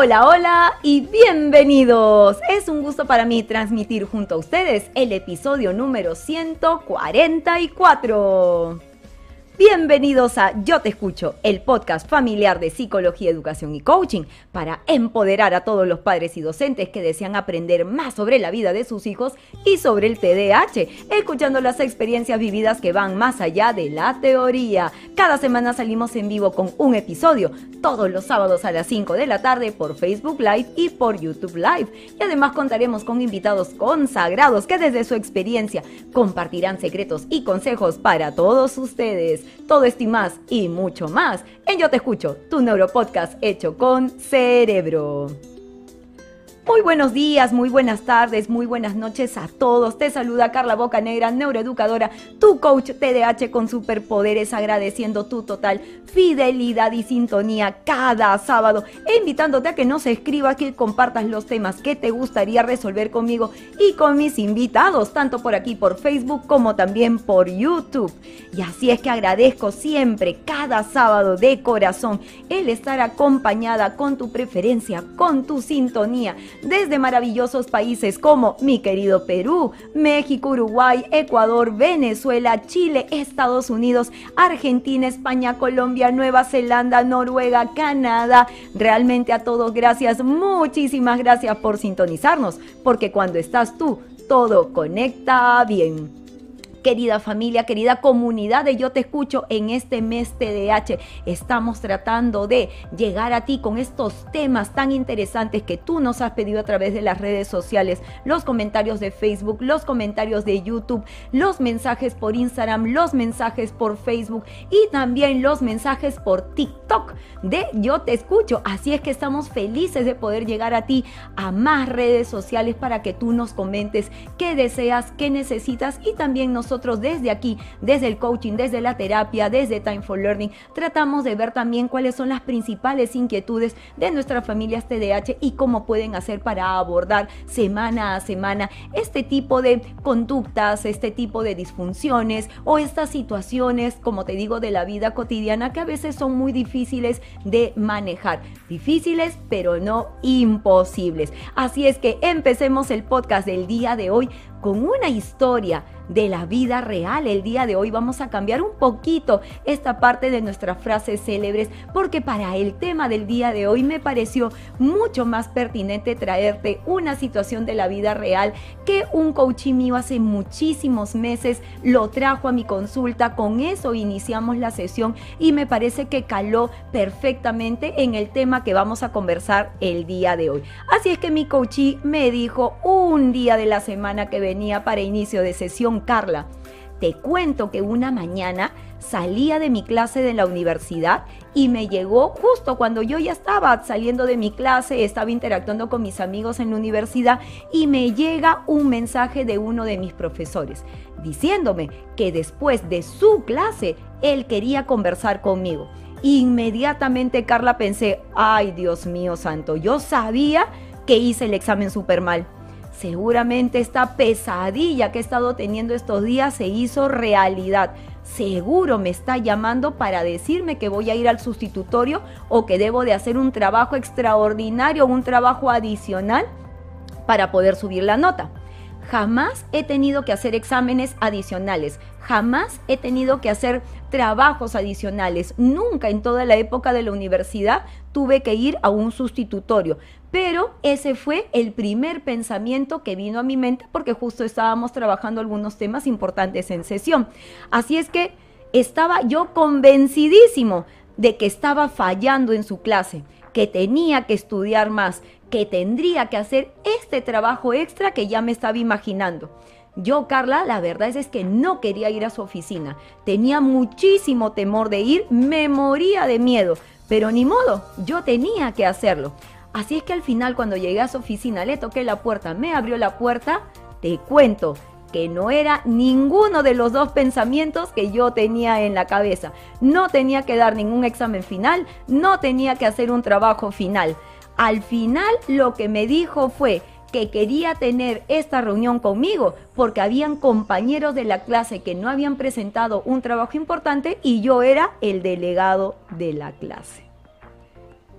Hola, hola y bienvenidos. Es un gusto para mí transmitir junto a ustedes el episodio número 144. Bienvenidos a Yo Te Escucho, el podcast familiar de psicología, educación y coaching para empoderar a todos los padres y docentes que desean aprender más sobre la vida de sus hijos y sobre el TDAH, escuchando las experiencias vividas que van más allá de la teoría. Cada semana salimos en vivo con un episodio, todos los sábados a las 5 de la tarde por Facebook Live y por YouTube Live. Y además contaremos con invitados consagrados que desde su experiencia compartirán secretos y consejos para todos ustedes. Todo esto y más y mucho más en Yo Te Escucho, tu neuropodcast hecho con cerebro. Muy buenos días, muy buenas tardes, muy buenas noches a todos. Te saluda Carla Bocanegra, neuroeducadora, tu coach TDAH con superpoderes, agradeciendo tu total fidelidad y sintonía cada sábado e invitándote a que nos escribas, que compartas los temas que te gustaría resolver conmigo y con mis invitados, tanto por aquí por Facebook como también por YouTube. Y así es que agradezco siempre, cada sábado de corazón, el estar acompañada con tu preferencia, con tu sintonía desde maravillosos países como mi querido Perú, México, Uruguay, Ecuador, Venezuela, Chile, Estados Unidos, Argentina, España, Colombia, Nueva Zelanda, Noruega, Canadá. Realmente a todos gracias, muchísimas gracias por sintonizarnos, porque cuando estás tú, todo conecta bien querida familia, querida comunidad de Yo Te Escucho en este mes TDH. Estamos tratando de llegar a ti con estos temas tan interesantes que tú nos has pedido a través de las redes sociales, los comentarios de Facebook, los comentarios de YouTube, los mensajes por Instagram, los mensajes por Facebook y también los mensajes por TikTok de Yo Te Escucho. Así es que estamos felices de poder llegar a ti a más redes sociales para que tú nos comentes qué deseas, qué necesitas y también nos desde aquí, desde el coaching, desde la terapia, desde Time for Learning, tratamos de ver también cuáles son las principales inquietudes de nuestras familias TDAH y cómo pueden hacer para abordar semana a semana este tipo de conductas, este tipo de disfunciones o estas situaciones, como te digo, de la vida cotidiana que a veces son muy difíciles de manejar. Difíciles, pero no imposibles. Así es que empecemos el podcast del día de hoy con una historia de la vida real. El día de hoy vamos a cambiar un poquito esta parte de nuestras frases célebres porque para el tema del día de hoy me pareció mucho más pertinente traerte una situación de la vida real que un coaching mío hace muchísimos meses lo trajo a mi consulta. Con eso iniciamos la sesión y me parece que caló perfectamente en el tema que vamos a conversar el día de hoy. Así es que mi coachee me dijo un día de la semana que venía para inicio de sesión Carla. Te cuento que una mañana salía de mi clase de la universidad y me llegó justo cuando yo ya estaba saliendo de mi clase, estaba interactuando con mis amigos en la universidad y me llega un mensaje de uno de mis profesores diciéndome que después de su clase él quería conversar conmigo. Inmediatamente Carla pensé, ay Dios mío santo, yo sabía que hice el examen súper mal Seguramente esta pesadilla que he estado teniendo estos días se hizo realidad. Seguro me está llamando para decirme que voy a ir al sustitutorio o que debo de hacer un trabajo extraordinario, un trabajo adicional para poder subir la nota. Jamás he tenido que hacer exámenes adicionales, jamás he tenido que hacer trabajos adicionales, nunca en toda la época de la universidad tuve que ir a un sustitutorio. Pero ese fue el primer pensamiento que vino a mi mente porque justo estábamos trabajando algunos temas importantes en sesión. Así es que estaba yo convencidísimo de que estaba fallando en su clase, que tenía que estudiar más, que tendría que hacer este trabajo extra que ya me estaba imaginando. Yo, Carla, la verdad es, que no quería ir a su oficina. Tenía muchísimo temor de ir, me moría de miedo, pero ni modo, yo tenía que hacerlo. Así es que al final cuando llegué a su oficina le toqué la puerta, me abrió la puerta, te cuento que no era ninguno de los dos pensamientos que yo tenía en la cabeza. No tenía que dar ningún examen final, no tenía que hacer un trabajo final. Al final lo que me dijo fue que quería tener esta reunión conmigo porque habían compañeros de la clase que no habían presentado un trabajo importante y yo era el delegado de la clase.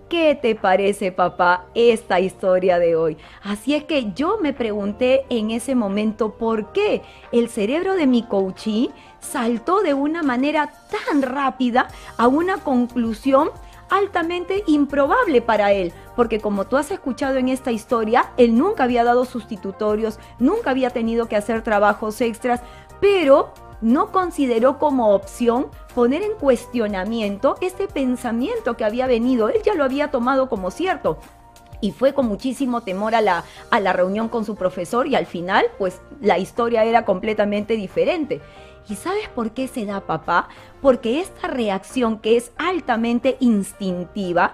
¿Qué te parece, papá, esta historia de hoy? Así es que yo me pregunté en ese momento por qué el cerebro de mi coachí saltó de una manera tan rápida a una conclusión altamente improbable para él, porque como tú has escuchado en esta historia, él nunca había dado sustitutorios, nunca había tenido que hacer trabajos extras, pero no consideró como opción poner en cuestionamiento este pensamiento que había venido. Él ya lo había tomado como cierto. Y fue con muchísimo temor a la, a la reunión con su profesor y al final, pues la historia era completamente diferente. ¿Y sabes por qué se da papá? Porque esta reacción que es altamente instintiva,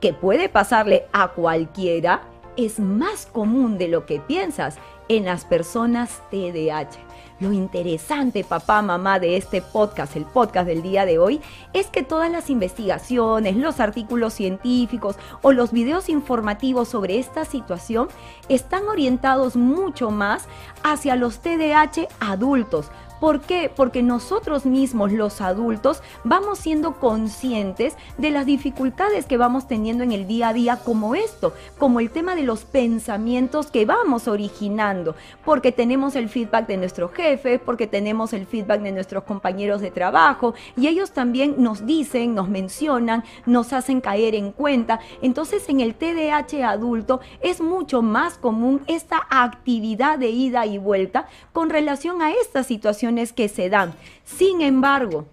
que puede pasarle a cualquiera, es más común de lo que piensas en las personas TDAH. Lo interesante, papá, mamá, de este podcast, el podcast del día de hoy, es que todas las investigaciones, los artículos científicos o los videos informativos sobre esta situación están orientados mucho más hacia los TDAH adultos, ¿Por qué? Porque nosotros mismos, los adultos, vamos siendo conscientes de las dificultades que vamos teniendo en el día a día como esto, como el tema de los pensamientos que vamos originando, porque tenemos el feedback de nuestros jefes, porque tenemos el feedback de nuestros compañeros de trabajo y ellos también nos dicen, nos mencionan, nos hacen caer en cuenta. Entonces en el TDAH adulto es mucho más común esta actividad de ida y vuelta con relación a esta situación que se dan. Sin embargo,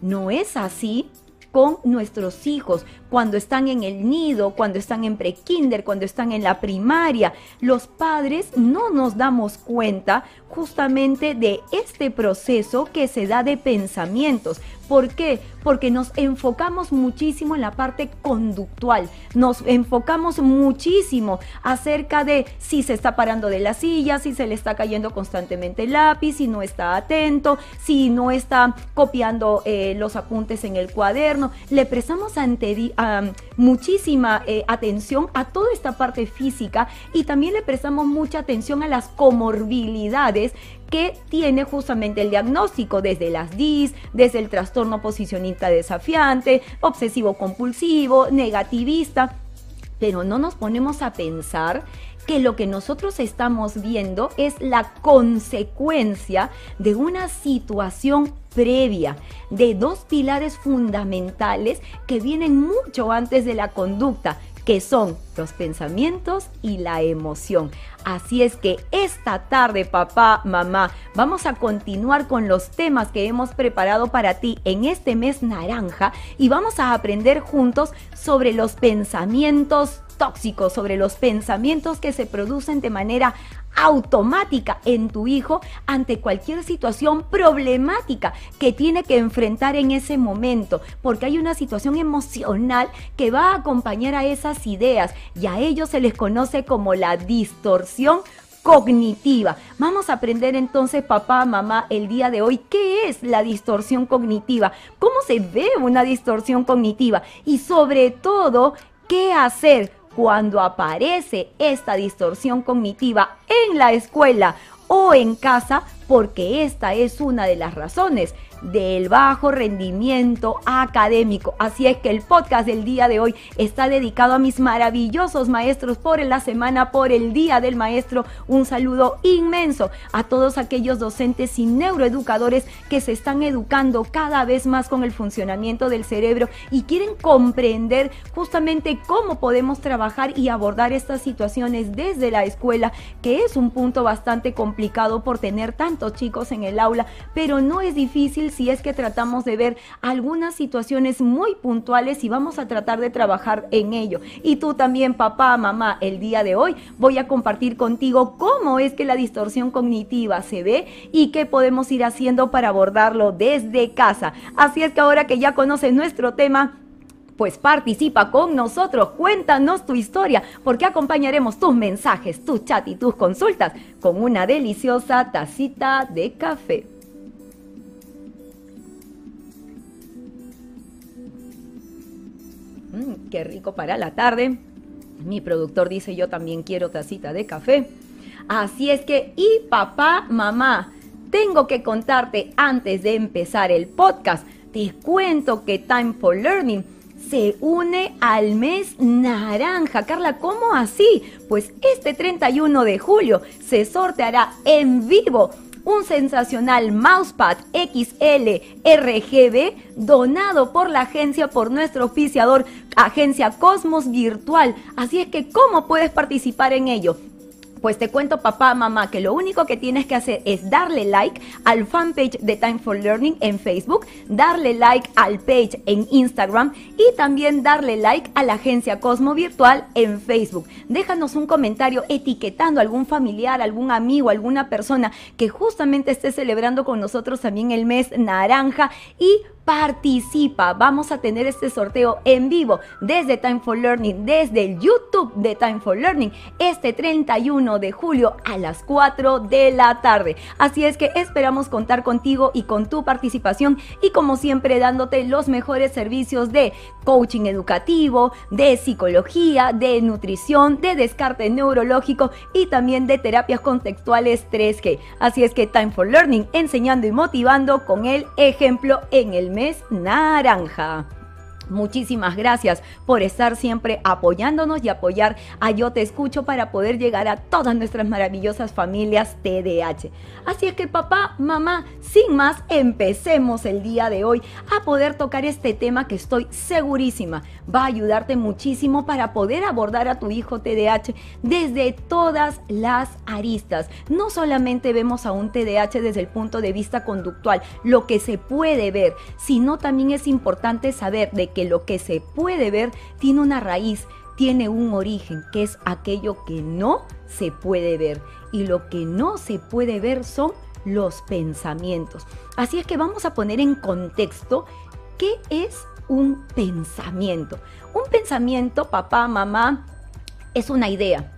no es así con nuestros hijos cuando están en el nido, cuando están en prekinder, cuando están en la primaria. Los padres no nos damos cuenta justamente de este proceso que se da de pensamientos. ¿Por qué? Porque nos enfocamos muchísimo en la parte conductual, nos enfocamos muchísimo acerca de si se está parando de la silla, si se le está cayendo constantemente el lápiz, si no está atento, si no está copiando eh, los apuntes en el cuaderno. Le prestamos ante, muchísima eh, atención a toda esta parte física y también le prestamos mucha atención a las comorbilidades que tiene justamente el diagnóstico desde las DIS, desde el trastorno posicionista desafiante, obsesivo compulsivo, negativista, pero no nos ponemos a pensar que lo que nosotros estamos viendo es la consecuencia de una situación previa, de dos pilares fundamentales que vienen mucho antes de la conducta, que son los pensamientos y la emoción. Así es que esta tarde, papá, mamá, vamos a continuar con los temas que hemos preparado para ti en este mes naranja y vamos a aprender juntos sobre los pensamientos tóxicos, sobre los pensamientos que se producen de manera automática en tu hijo ante cualquier situación problemática que tiene que enfrentar en ese momento, porque hay una situación emocional que va a acompañar a esas ideas y a ellos se les conoce como la distorsión cognitiva. Vamos a aprender entonces, papá, mamá, el día de hoy, qué es la distorsión cognitiva, cómo se ve una distorsión cognitiva y sobre todo, qué hacer cuando aparece esta distorsión cognitiva en la escuela o en casa, porque esta es una de las razones del bajo rendimiento académico. Así es que el podcast del día de hoy está dedicado a mis maravillosos maestros por la semana, por el Día del Maestro. Un saludo inmenso a todos aquellos docentes y neuroeducadores que se están educando cada vez más con el funcionamiento del cerebro y quieren comprender justamente cómo podemos trabajar y abordar estas situaciones desde la escuela, que es un punto bastante complicado por tener tantos chicos en el aula, pero no es difícil si es que tratamos de ver algunas situaciones muy puntuales y vamos a tratar de trabajar en ello. Y tú también, papá, mamá, el día de hoy voy a compartir contigo cómo es que la distorsión cognitiva se ve y qué podemos ir haciendo para abordarlo desde casa. Así es que ahora que ya conoces nuestro tema, pues participa con nosotros, cuéntanos tu historia, porque acompañaremos tus mensajes, tu chat y tus consultas con una deliciosa tacita de café. Mm, qué rico para la tarde. Mi productor dice yo también quiero tacita de café. Así es que, y papá, mamá, tengo que contarte antes de empezar el podcast. Te cuento que Time for Learning se une al mes naranja. Carla, ¿cómo así? Pues este 31 de julio se sorteará en vivo un sensacional mousepad XL RGB donado por la agencia, por nuestro oficiador, agencia Cosmos Virtual. Así es que, ¿cómo puedes participar en ello? Pues te cuento papá, mamá, que lo único que tienes que hacer es darle like al fanpage de Time for Learning en Facebook, darle like al page en Instagram y también darle like a la agencia Cosmo Virtual en Facebook. Déjanos un comentario etiquetando a algún familiar, algún amigo, alguna persona que justamente esté celebrando con nosotros también el mes naranja y participa. Vamos a tener este sorteo en vivo desde Time for Learning, desde el YouTube de Time for Learning, este 31 de julio a las 4 de la tarde. Así es que esperamos contar contigo y con tu participación y como siempre dándote los mejores servicios de coaching educativo, de psicología, de nutrición, de descarte neurológico y también de terapias contextuales 3G. Así es que Time for Learning, enseñando y motivando con el ejemplo en el mes naranja. Muchísimas gracias por estar siempre apoyándonos y apoyar a Yo Te Escucho para poder llegar a todas nuestras maravillosas familias TDH. Así es que papá, mamá, sin más, empecemos el día de hoy a poder tocar este tema que estoy segurísima va a ayudarte muchísimo para poder abordar a tu hijo TDH desde todas las aristas. No solamente vemos a un TDH desde el punto de vista conductual, lo que se puede ver, sino también es importante saber de que lo que se puede ver tiene una raíz, tiene un origen, que es aquello que no se puede ver. Y lo que no se puede ver son los pensamientos. Así es que vamos a poner en contexto qué es un pensamiento. Un pensamiento, papá, mamá, es una idea,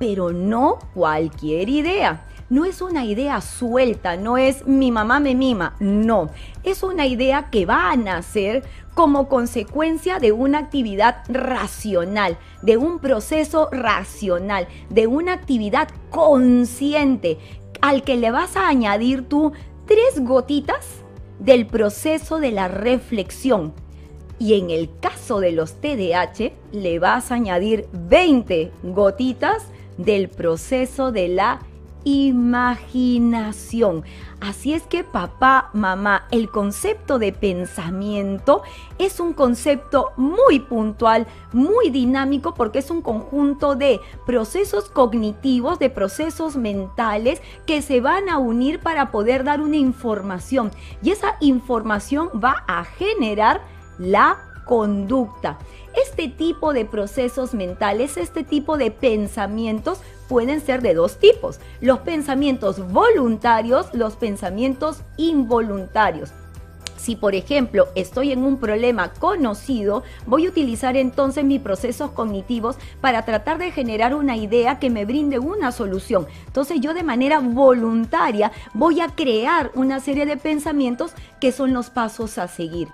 pero no cualquier idea no es una idea suelta, no es mi mamá me mima, no, es una idea que va a nacer como consecuencia de una actividad racional, de un proceso racional, de una actividad consciente al que le vas a añadir tú tres gotitas del proceso de la reflexión. Y en el caso de los TDAH, le vas a añadir 20 gotitas del proceso de la imaginación. Así es que papá, mamá, el concepto de pensamiento es un concepto muy puntual, muy dinámico, porque es un conjunto de procesos cognitivos, de procesos mentales que se van a unir para poder dar una información. Y esa información va a generar la conducta. Este tipo de procesos mentales, este tipo de pensamientos pueden ser de dos tipos. Los pensamientos voluntarios, los pensamientos involuntarios. Si por ejemplo estoy en un problema conocido, voy a utilizar entonces mis procesos cognitivos para tratar de generar una idea que me brinde una solución. Entonces yo de manera voluntaria voy a crear una serie de pensamientos que son los pasos a seguir.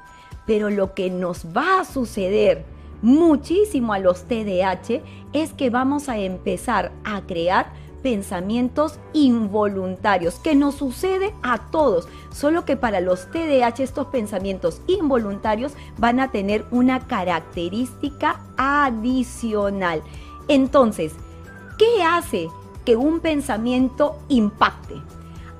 Pero lo que nos va a suceder muchísimo a los TDAH es que vamos a empezar a crear pensamientos involuntarios, que nos sucede a todos, solo que para los TDAH estos pensamientos involuntarios van a tener una característica adicional. Entonces, ¿qué hace que un pensamiento impacte?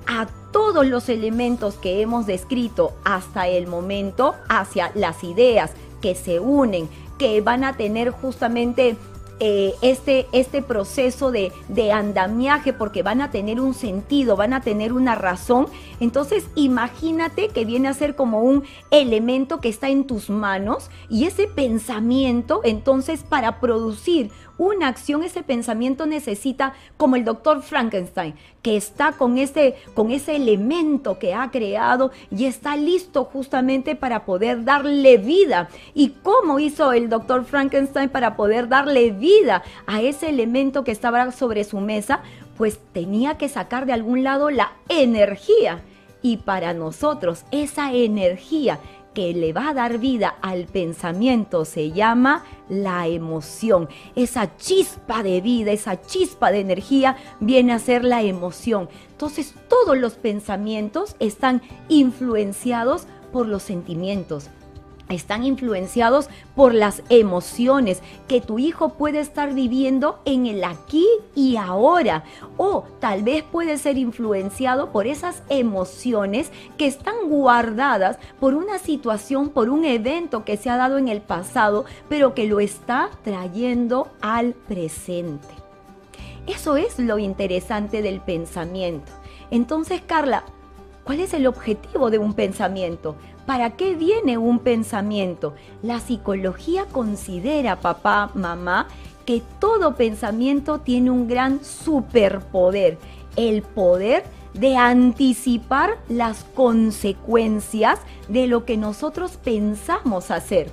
A todos los elementos que hemos descrito hasta el momento hacia las ideas que se unen, que van a tener justamente eh, este, este proceso de, de, andamiaje porque van a tener un sentido, van a tener una razón. Entonces imagínate que viene a ser como un elemento que está en tus manos y ese pensamiento entonces para producir una acción, ese pensamiento necesita, como el doctor Frankenstein, que está con ese, con ese elemento que ha creado y está listo justamente para poder darle vida. ¿Y cómo hizo el doctor Frankenstein para poder darle vida a ese elemento que estaba sobre su mesa? Pues tenía que sacar de algún lado la energía. Y para nosotros esa energía que le va a dar vida al pensamiento se llama la emoción. Esa chispa de vida, esa chispa de energía viene a ser la emoción. Entonces todos los pensamientos están influenciados por los sentimientos. Están influenciados por las emociones que tu hijo puede estar viviendo en el aquí y ahora. O tal vez puede ser influenciado por esas emociones que están guardadas por una situación, por un evento que se ha dado en el pasado, pero que lo está trayendo al presente. Eso es lo interesante del pensamiento. Entonces, Carla, ¿cuál es el objetivo de un pensamiento? ¿Para qué viene un pensamiento? La psicología considera, papá, mamá, que todo pensamiento tiene un gran superpoder, el poder de anticipar las consecuencias de lo que nosotros pensamos hacer.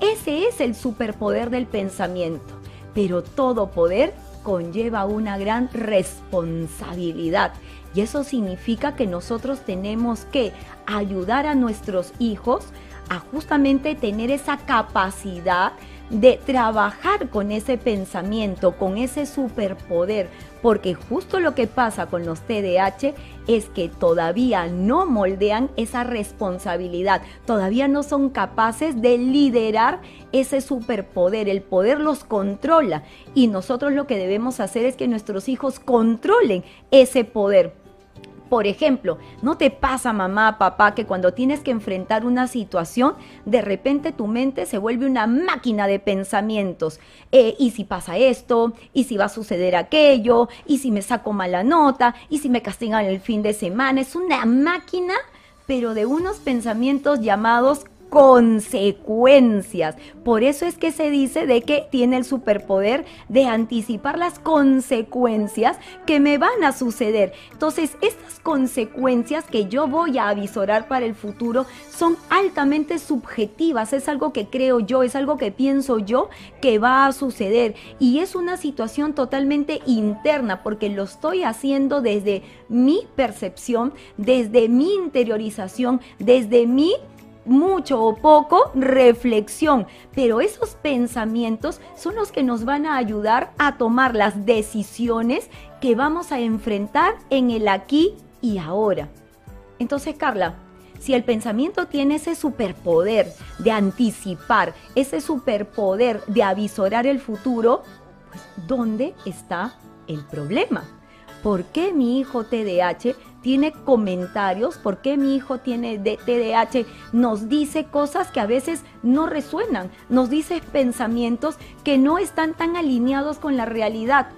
Ese es el superpoder del pensamiento, pero todo poder conlleva una gran responsabilidad. Y eso significa que nosotros tenemos que ayudar a nuestros hijos a justamente tener esa capacidad de trabajar con ese pensamiento, con ese superpoder, porque justo lo que pasa con los TDAH es que todavía no moldean esa responsabilidad, todavía no son capaces de liderar ese superpoder, el poder los controla y nosotros lo que debemos hacer es que nuestros hijos controlen ese poder. Por ejemplo, ¿no te pasa mamá, papá, que cuando tienes que enfrentar una situación, de repente tu mente se vuelve una máquina de pensamientos? Eh, ¿Y si pasa esto? ¿Y si va a suceder aquello? ¿Y si me saco mala nota? ¿Y si me castigan el fin de semana? Es una máquina, pero de unos pensamientos llamados consecuencias. Por eso es que se dice de que tiene el superpoder de anticipar las consecuencias que me van a suceder. Entonces, estas consecuencias que yo voy a avisorar para el futuro son altamente subjetivas. Es algo que creo yo, es algo que pienso yo que va a suceder. Y es una situación totalmente interna porque lo estoy haciendo desde mi percepción, desde mi interiorización, desde mi mucho o poco reflexión, pero esos pensamientos son los que nos van a ayudar a tomar las decisiones que vamos a enfrentar en el aquí y ahora. Entonces, Carla, si el pensamiento tiene ese superpoder de anticipar, ese superpoder de avisorar el futuro, pues ¿dónde está el problema? ¿Por qué mi hijo TDAH tiene comentarios, por qué mi hijo tiene TDAH, nos dice cosas que a veces no resuenan, nos dice pensamientos que no están tan alineados con la realidad.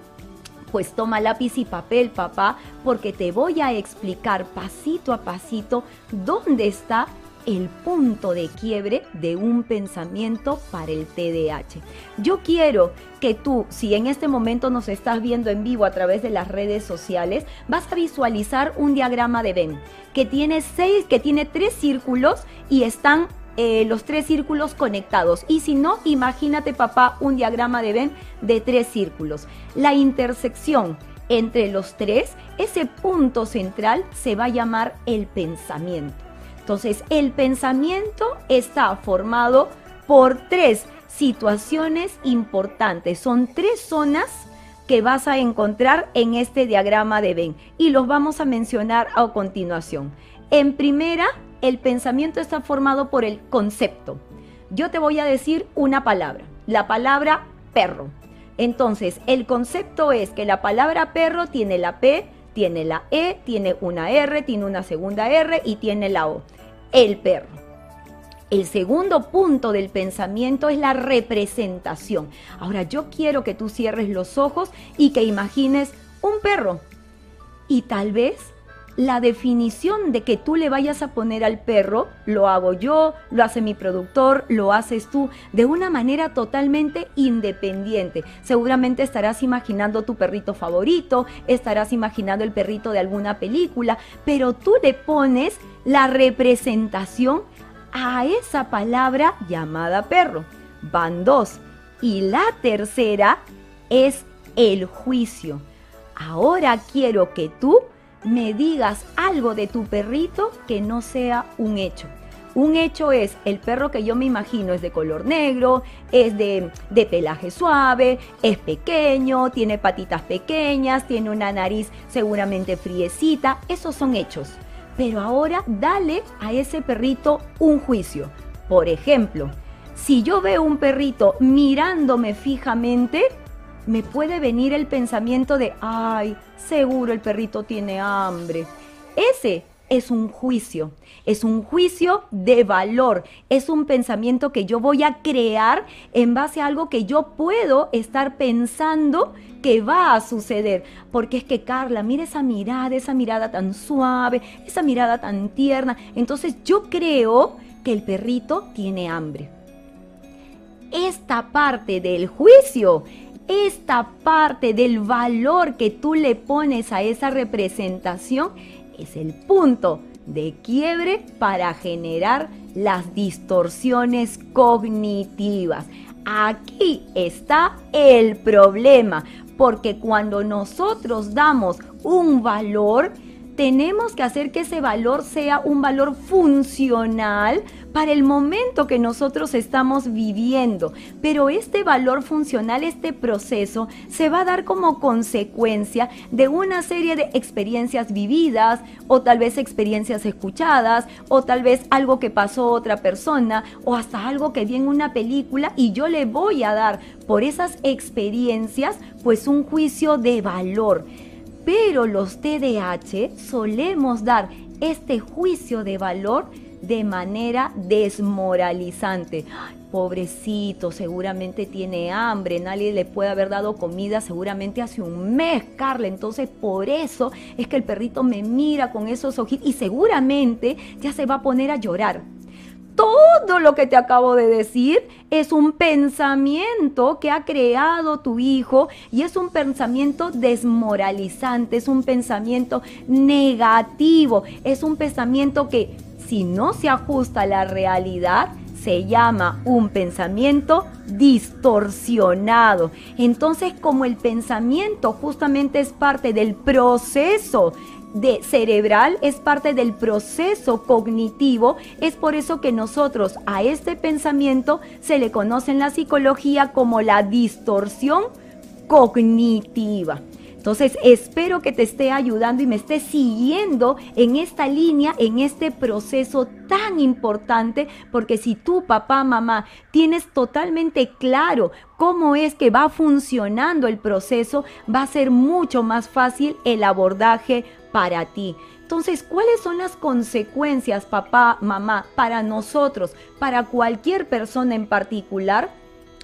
Pues toma lápiz y papel, papá, porque te voy a explicar pasito a pasito dónde está el punto de quiebre de un pensamiento para el TDAH. Yo quiero que tú, si en este momento nos estás viendo en vivo a través de las redes sociales, vas a visualizar un diagrama de Venn que tiene seis, que tiene tres círculos y están eh, los tres círculos conectados. Y si no, imagínate, papá, un diagrama de Venn de tres círculos. La intersección entre los tres, ese punto central se va a llamar el pensamiento. Entonces, el pensamiento está formado por tres situaciones importantes. Son tres zonas que vas a encontrar en este diagrama de Venn y los vamos a mencionar a continuación. En primera, el pensamiento está formado por el concepto. Yo te voy a decir una palabra, la palabra perro. Entonces, el concepto es que la palabra perro tiene la P, tiene la E, tiene una R, tiene una segunda R y tiene la O. El perro. El segundo punto del pensamiento es la representación. Ahora yo quiero que tú cierres los ojos y que imagines un perro. Y tal vez la definición de que tú le vayas a poner al perro, lo hago yo, lo hace mi productor, lo haces tú, de una manera totalmente independiente. Seguramente estarás imaginando tu perrito favorito, estarás imaginando el perrito de alguna película, pero tú le pones la representación a esa palabra llamada perro. Van dos. Y la tercera es el juicio. Ahora quiero que tú me digas algo de tu perrito que no sea un hecho. Un hecho es el perro que yo me imagino es de color negro, es de, de, pelaje suave, es pequeño, tiene patitas pequeñas, tiene una nariz seguramente friecita. Esos son hechos. Pero ahora dale a ese perrito un juicio. Por ejemplo, si yo veo un perrito mirándome fijamente, me puede venir el pensamiento de, ay, seguro el perrito tiene hambre. Ese es un juicio, es un juicio de valor, es un pensamiento que yo voy a crear en base a algo que yo puedo estar pensando que va a suceder. Porque es que Carla, mira esa mirada, esa mirada tan suave, esa mirada tan tierna. Entonces yo creo que el perrito tiene hambre. Esta parte del juicio esta parte del valor que tú le pones a esa representación es el punto de quiebre para generar las distorsiones cognitivas. Aquí está el problema, porque cuando nosotros damos un valor, tenemos que hacer que ese valor sea un valor funcional para el momento que nosotros estamos viviendo. Pero este valor funcional, este proceso, se va a dar como consecuencia de una serie de experiencias vividas o tal vez experiencias escuchadas o tal vez algo que pasó otra persona o hasta algo que vi en una película y yo le voy a dar por esas experiencias pues un juicio de valor. Pero los TDAH solemos dar este juicio de valor de manera desmoralizante. pobrecito, seguramente tiene hambre, nadie le puede haber dado comida seguramente hace un mes, Carla. Entonces por eso es que el perrito me mira con esos ojitos y seguramente ya se va a poner a llorar todo lo que te acabo de decir es un pensamiento que ha creado tu hijo y es un pensamiento desmoralizante, es un pensamiento negativo, es un pensamiento que si no se ajusta a la realidad, se llama un pensamiento distorsionado. Entonces, como el pensamiento justamente es parte del proceso de cerebral, es parte del proceso cognitivo. Es por eso que nosotros a este pensamiento se le conoce en la psicología como la distorsión cognitiva. Entonces, espero que te esté ayudando y me esté siguiendo en esta línea, en este proceso tan importante, porque si tú, papá, mamá, tienes totalmente claro cómo es que va funcionando el proceso, va a ser mucho más fácil el abordaje para ti. Entonces, ¿cuáles son las consecuencias, papá, mamá, para nosotros, para cualquier persona en particular?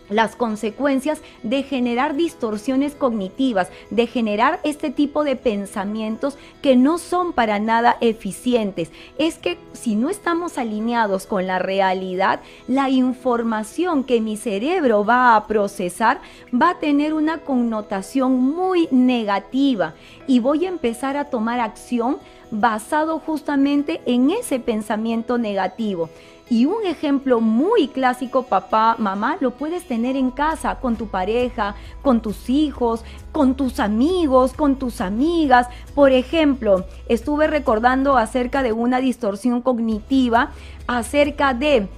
Las consecuencias de generar distorsiones cognitivas, de generar este tipo de pensamientos que no son para nada eficientes. Es que si no estamos alineados con la realidad, la información que mi cerebro va a procesar va a tener una connotación muy negativa y voy a empezar a tomar acción basado justamente en ese pensamiento negativo. Y un ejemplo muy clásico, papá, mamá, lo puedes tener en casa, con tu pareja, con tus hijos, con tus amigos, con tus amigas. Por ejemplo, estuve recordando acerca de una distorsión cognitiva, acerca de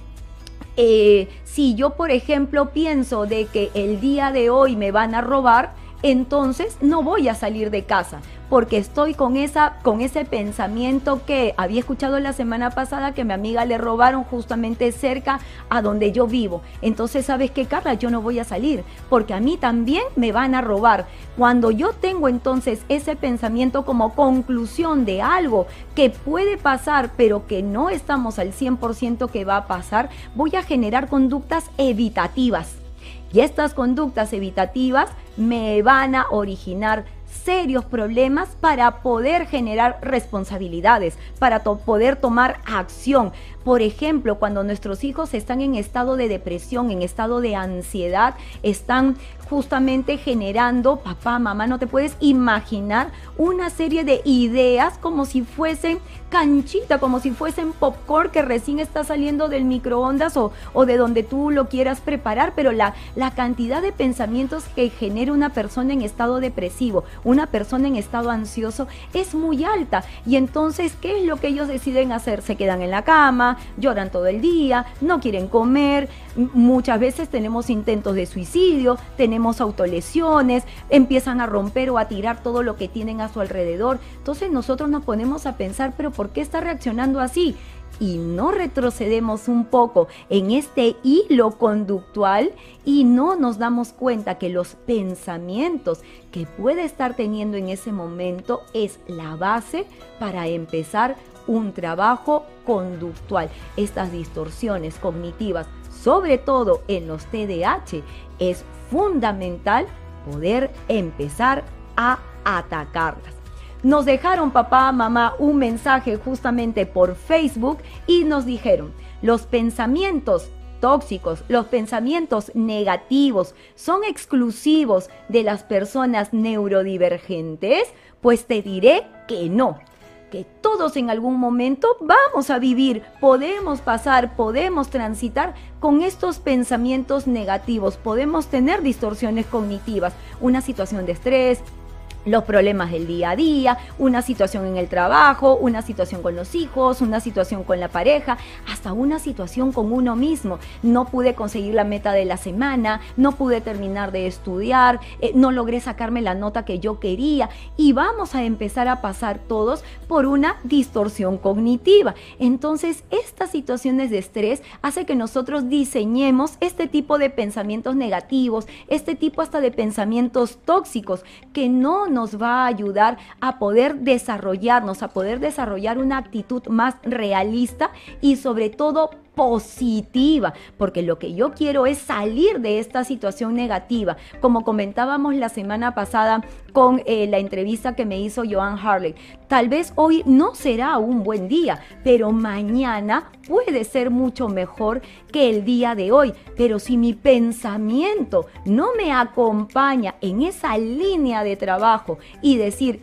eh, si yo, por ejemplo, pienso de que el día de hoy me van a robar, entonces no voy a salir de casa porque estoy con esa con ese pensamiento que había escuchado la semana pasada que mi amiga le robaron justamente cerca a donde yo vivo. Entonces, ¿sabes qué, Carla? Yo no voy a salir porque a mí también me van a robar. Cuando yo tengo entonces ese pensamiento como conclusión de algo que puede pasar, pero que no estamos al 100% que va a pasar, voy a generar conductas evitativas. Y estas conductas evitativas me van a originar serios problemas para poder generar responsabilidades, para poder tomar acción. Por ejemplo, cuando nuestros hijos están en estado de depresión, en estado de ansiedad, están justamente generando, papá, mamá, no te puedes imaginar una serie de ideas como si fuesen canchita, como si fuesen popcorn que recién está saliendo del microondas o, o de donde tú lo quieras preparar, pero la, la cantidad de pensamientos que genera una persona en estado depresivo, una persona en estado ansioso, es muy alta. Y entonces, ¿qué es lo que ellos deciden hacer? Se quedan en la cama, lloran todo el día, no quieren comer, muchas veces tenemos intentos de suicidio, tenemos autolesiones, empiezan a romper o a tirar todo lo que tienen a su alrededor. Entonces nosotros nos ponemos a pensar, pero ¿por qué está reaccionando así? y no retrocedemos un poco en este hilo conductual y no nos damos cuenta que los pensamientos que puede estar teniendo en ese momento es la base para empezar un trabajo conductual. Estas distorsiones cognitivas, sobre todo en los TDAH, es fundamental poder empezar a atacarlas. Nos dejaron papá, mamá un mensaje justamente por Facebook y nos dijeron, los pensamientos tóxicos, los pensamientos negativos son exclusivos de las personas neurodivergentes, pues te diré que no que todos en algún momento vamos a vivir, podemos pasar, podemos transitar con estos pensamientos negativos, podemos tener distorsiones cognitivas, una situación de estrés, los problemas del día a día, una situación en el trabajo, una situación con los hijos, una situación con la pareja, hasta una situación con uno mismo. No pude conseguir la meta de la semana, no pude terminar de estudiar, eh, no logré sacarme la nota que yo quería y vamos a empezar a pasar todos por una distorsión cognitiva. Entonces, estas situaciones de estrés hace que nosotros diseñemos este tipo de pensamientos negativos, este tipo hasta de pensamientos tóxicos que no nos va a ayudar a poder desarrollarnos, a poder desarrollar una actitud más realista y sobre todo positiva, porque lo que yo quiero es salir de esta situación negativa. Como comentábamos la semana pasada con eh, la entrevista que me hizo Joan Harley, tal vez hoy no será un buen día, pero mañana puede ser mucho mejor que el día de hoy. Pero si mi pensamiento no me acompaña en esa línea de trabajo y decir,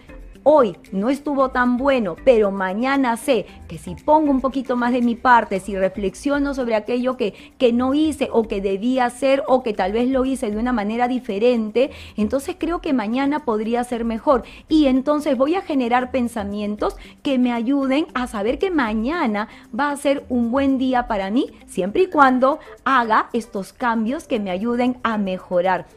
hoy no estuvo tan bueno, pero mañana sé que si pongo un poquito más de mi parte, si reflexiono sobre aquello que, que no hice o que debía hacer o que tal vez lo hice de una manera diferente, entonces creo que mañana podría ser mejor. Y entonces voy a generar pensamientos que me ayuden a saber que mañana va a ser un buen día para mí, siempre y cuando haga estos cambios que me ayuden a mejorar.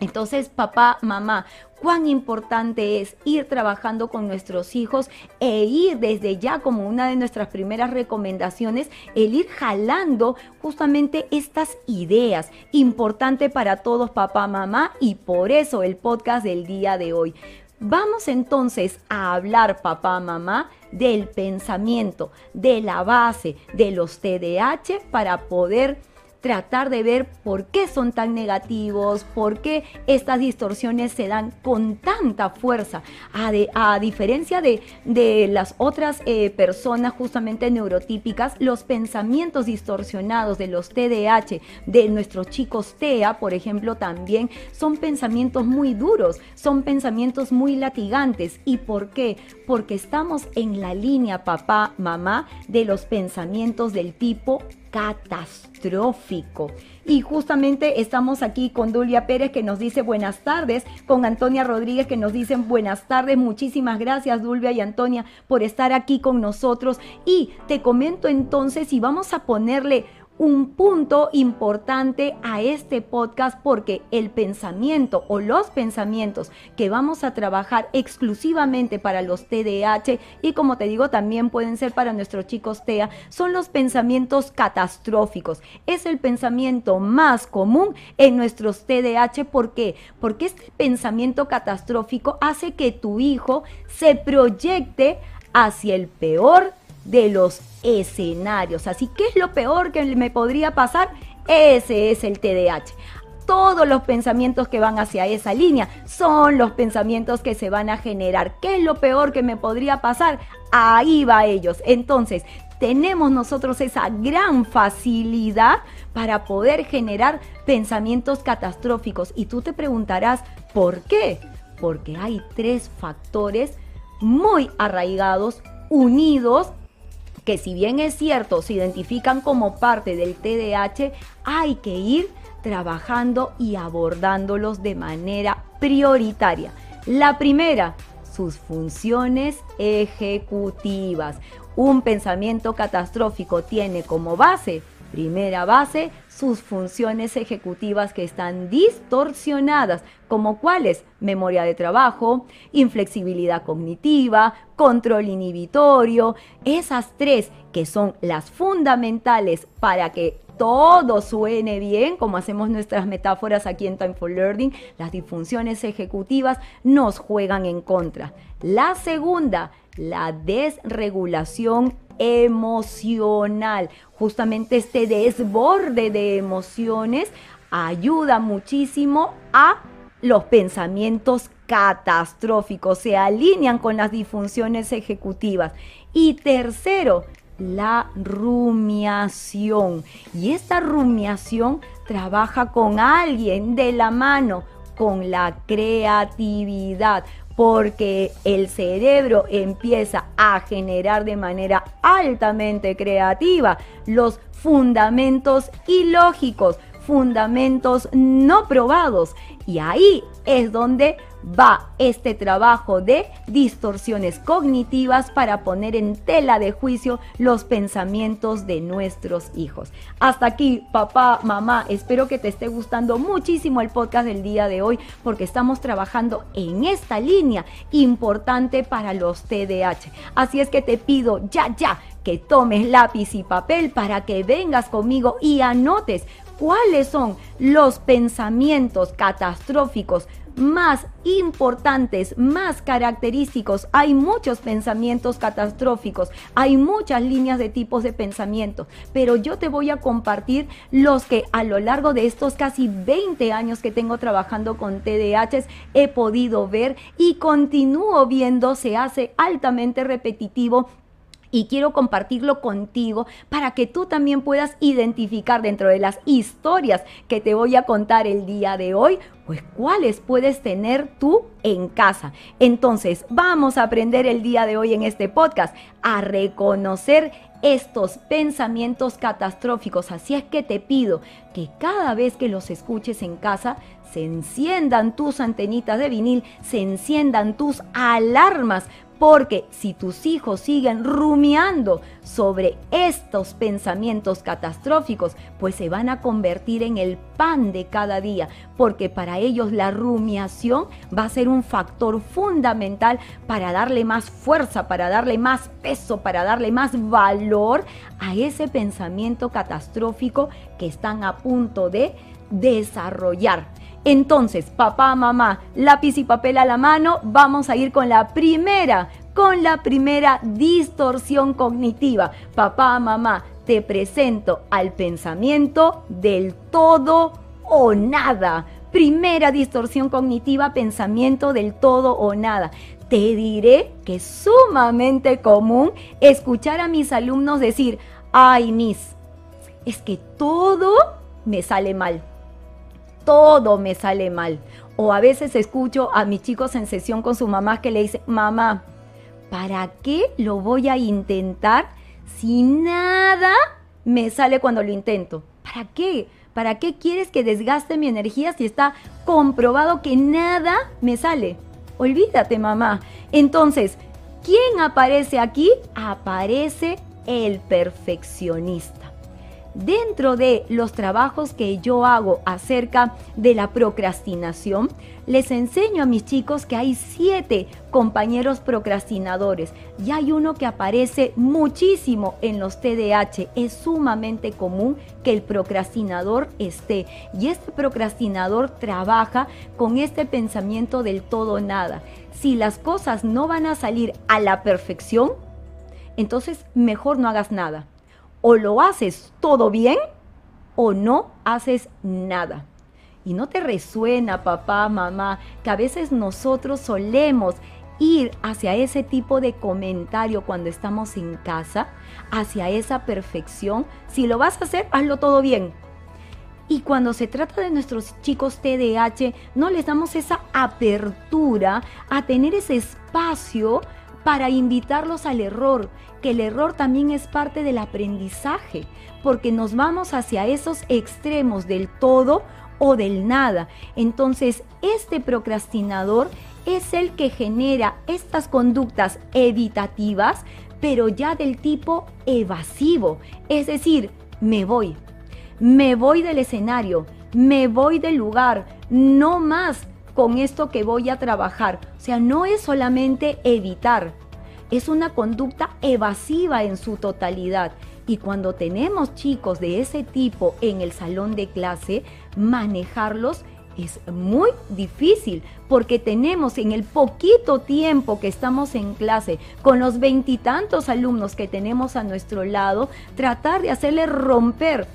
Entonces, papá, mamá, cuán importante es ir trabajando con nuestros hijos e ir desde ya como una de nuestras primeras recomendaciones, el ir jalando justamente estas ideas. Importante para todos, papá, mamá, y por eso el podcast del día de hoy. Vamos entonces a hablar, papá, mamá, del pensamiento, de la base de los TDAH para poder tratar de ver por qué son tan negativos, por qué estas distorsiones se dan con tanta fuerza, a, diferencia de, las otras eh, personas justamente neurotípicas, los pensamientos distorsionados de los TDAH, de nuestros chicos TEA, por ejemplo, también son pensamientos muy duros, son pensamientos muy latigantes. ¿Y por qué? Porque estamos en la línea papá, mamá, de los pensamientos del tipo catastrófico. Y justamente estamos aquí con Dulia Pérez que nos dice buenas tardes, con Antonia Rodríguez que nos dicen buenas tardes. Muchísimas gracias Dulvia y Antonia por estar aquí con nosotros. Y te comento entonces y vamos a ponerle un punto importante a este podcast porque el pensamiento o los pensamientos que vamos a trabajar exclusivamente para los TDAH y como te digo también pueden ser para nuestros chicos TEA son los pensamientos catastróficos. Es el pensamiento más común en nuestros TDAH. ¿Por qué? Porque este pensamiento catastrófico hace que tu hijo se proyecte hacia el peor de los escenarios. Así, ¿qué es lo peor que me podría pasar? Ese es el TDAH. Todos los pensamientos que van hacia esa línea son los pensamientos que se van a generar. ¿Qué es lo peor que me podría pasar? Ahí va ellos. Entonces, tenemos nosotros esa gran facilidad para poder generar pensamientos catastróficos. Y tú te preguntarás, ¿por qué? Porque hay tres factores muy arraigados, unidos que si bien es cierto, se identifican como parte del TDAH, hay que ir trabajando y abordándolos de manera prioritaria. La primera, sus funciones ejecutivas. Un pensamiento catastrófico tiene como base Primera base, sus funciones ejecutivas que están distorsionadas, como cuáles? Memoria de trabajo, inflexibilidad cognitiva, control inhibitorio, esas tres que son las fundamentales para que todo suene bien, como hacemos nuestras metáforas aquí en Time for Learning, las disfunciones ejecutivas nos juegan en contra. La segunda, la desregulación emocional. Justamente este desborde de emociones ayuda muchísimo a los pensamientos catastróficos, se alinean con las disfunciones ejecutivas. Y tercero, la rumiación. Y esta rumiación trabaja con alguien de la mano, con la creatividad, porque el cerebro empieza a generar de manera altamente creativa los fundamentos ilógicos, fundamentos no probados. Y ahí es donde va este trabajo de distorsiones cognitivas para poner en tela de juicio los pensamientos de nuestros hijos. Hasta aquí, papá, mamá, espero que te esté gustando muchísimo el podcast del día de hoy porque estamos trabajando en esta línea importante para los TDAH. Así es que te pido ya, ya que tomes lápiz y papel para que vengas conmigo y anotes cuáles son los pensamientos catastróficos más importantes, más característicos. Hay muchos pensamientos catastróficos, hay muchas líneas de tipos de pensamiento, pero yo te voy a compartir los que a lo largo de estos casi 20 años que tengo trabajando con TDAH he podido ver y continúo viendo, se hace altamente repetitivo y quiero compartirlo contigo para que tú también puedas identificar dentro de las historias que te voy a contar el día de hoy, pues cuáles puedes tener tú en casa. Entonces, vamos a aprender el día de hoy en este podcast a reconocer estos pensamientos catastróficos. Así es que te pido que cada vez que los escuches en casa, se enciendan tus antenitas de vinil, se enciendan tus alarmas porque si tus hijos siguen rumiando sobre estos pensamientos catastróficos, pues se van a convertir en el pan de cada día, porque para ellos la rumiación va a ser un factor fundamental para darle más fuerza, para darle más peso, para darle más valor a ese pensamiento catastrófico que están a punto de desarrollar. Entonces, papá, mamá, lápiz y papel a la mano, vamos a ir con la primera, con la primera distorsión cognitiva. Papá, mamá, te presento al pensamiento del todo o nada. Primera distorsión cognitiva, pensamiento del todo o nada. Te diré que es sumamente común escuchar a mis alumnos decir, ay, Miss, es que todo me sale mal todo me sale mal. O a veces escucho a mis chicos en sesión con su mamá que le dice, mamá, ¿para qué lo voy a intentar si nada me sale cuando lo intento? ¿Para qué? ¿Para qué quieres que desgaste mi energía si está comprobado que nada me sale? Olvídate, mamá. Entonces, ¿quién aparece aquí? Aparece el perfeccionista dentro de los trabajos que yo hago acerca de la procrastinación, les enseño a mis chicos que hay siete compañeros procrastinadores y hay uno que aparece muchísimo en los TDAH. Es sumamente común que el procrastinador esté y este procrastinador trabaja con este pensamiento del todo nada. Si las cosas no van a salir a la perfección, entonces mejor no hagas nada o lo haces todo bien o no haces nada. Y no te resuena, papá, mamá, que a veces nosotros solemos ir hacia ese tipo de comentario cuando estamos en casa, hacia esa perfección. Si lo vas a hacer, hazlo todo bien. Y cuando se trata de nuestros chicos TDAH, no les damos esa apertura a tener ese espacio para invitarlos al error, que el error también es parte del aprendizaje, porque nos vamos hacia esos extremos del todo o del nada. Entonces, este procrastinador es el que genera estas conductas evitativas, pero ya del tipo evasivo, es decir, me voy, me voy del escenario, me voy del lugar, no más con esto que voy a trabajar. O sea, no es solamente evitar, es una conducta evasiva en su totalidad. Y cuando tenemos chicos de ese tipo en el salón de clase, manejarlos es muy difícil porque tenemos en el poquito tiempo que estamos en clase con los veintitantos alumnos que tenemos a nuestro lado, tratar de hacerle romper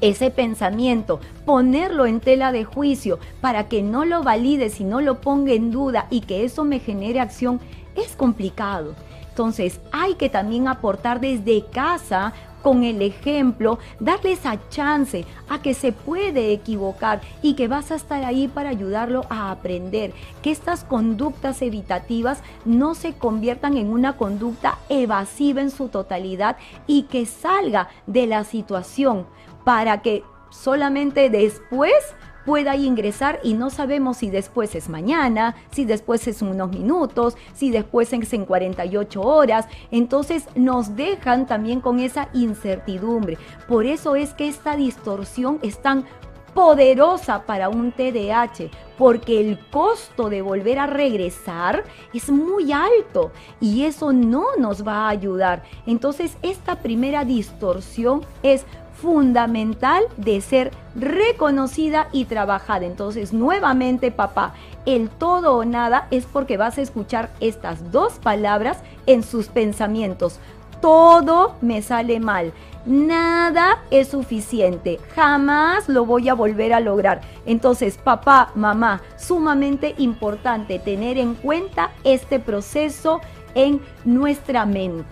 ese pensamiento, ponerlo en tela de juicio para que no lo valide, si no lo ponga en duda y que eso me genere acción, es complicado. Entonces hay que también aportar desde casa con el ejemplo, darle esa chance a que se puede equivocar y que vas a estar ahí para ayudarlo a aprender, que estas conductas evitativas no se conviertan en una conducta evasiva en su totalidad y que salga de la situación para que solamente después pueda ingresar y no sabemos si después es mañana, si después es unos minutos, si después es en 48 horas. Entonces nos dejan también con esa incertidumbre. Por eso es que esta distorsión es tan poderosa para un TDAH, porque el costo de volver a regresar es muy alto y eso no nos va a ayudar. Entonces, esta primera distorsión es fundamental de ser reconocida y trabajada. Entonces, nuevamente, papá, el todo o nada es porque vas a escuchar estas dos palabras en sus pensamientos. Todo me sale mal. Nada es suficiente. Jamás lo voy a volver a lograr. Entonces, papá, mamá, sumamente importante tener en cuenta este proceso en nuestra mente.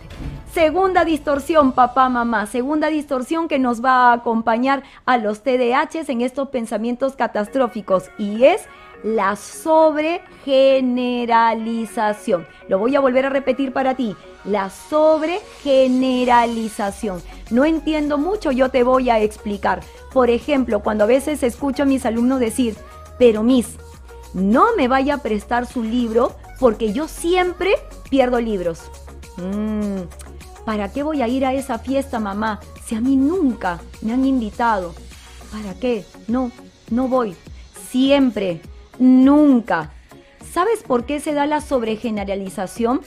Segunda distorsión, papá, mamá, segunda distorsión que nos va a acompañar a los TDAHs en estos pensamientos catastróficos y es la sobregeneralización. Lo voy a volver a repetir para ti, la sobregeneralización. No entiendo mucho, yo te voy a explicar. Por ejemplo, cuando a veces escucho a mis alumnos decir, pero Miss, no me vaya a prestar su libro porque yo siempre pierdo libros. Mm, ¿Para qué voy a ir a esa fiesta, mamá? Si a mí nunca me han invitado. ¿Para qué? No, no voy. Siempre, nunca. ¿Sabes por qué se da la sobregeneralización?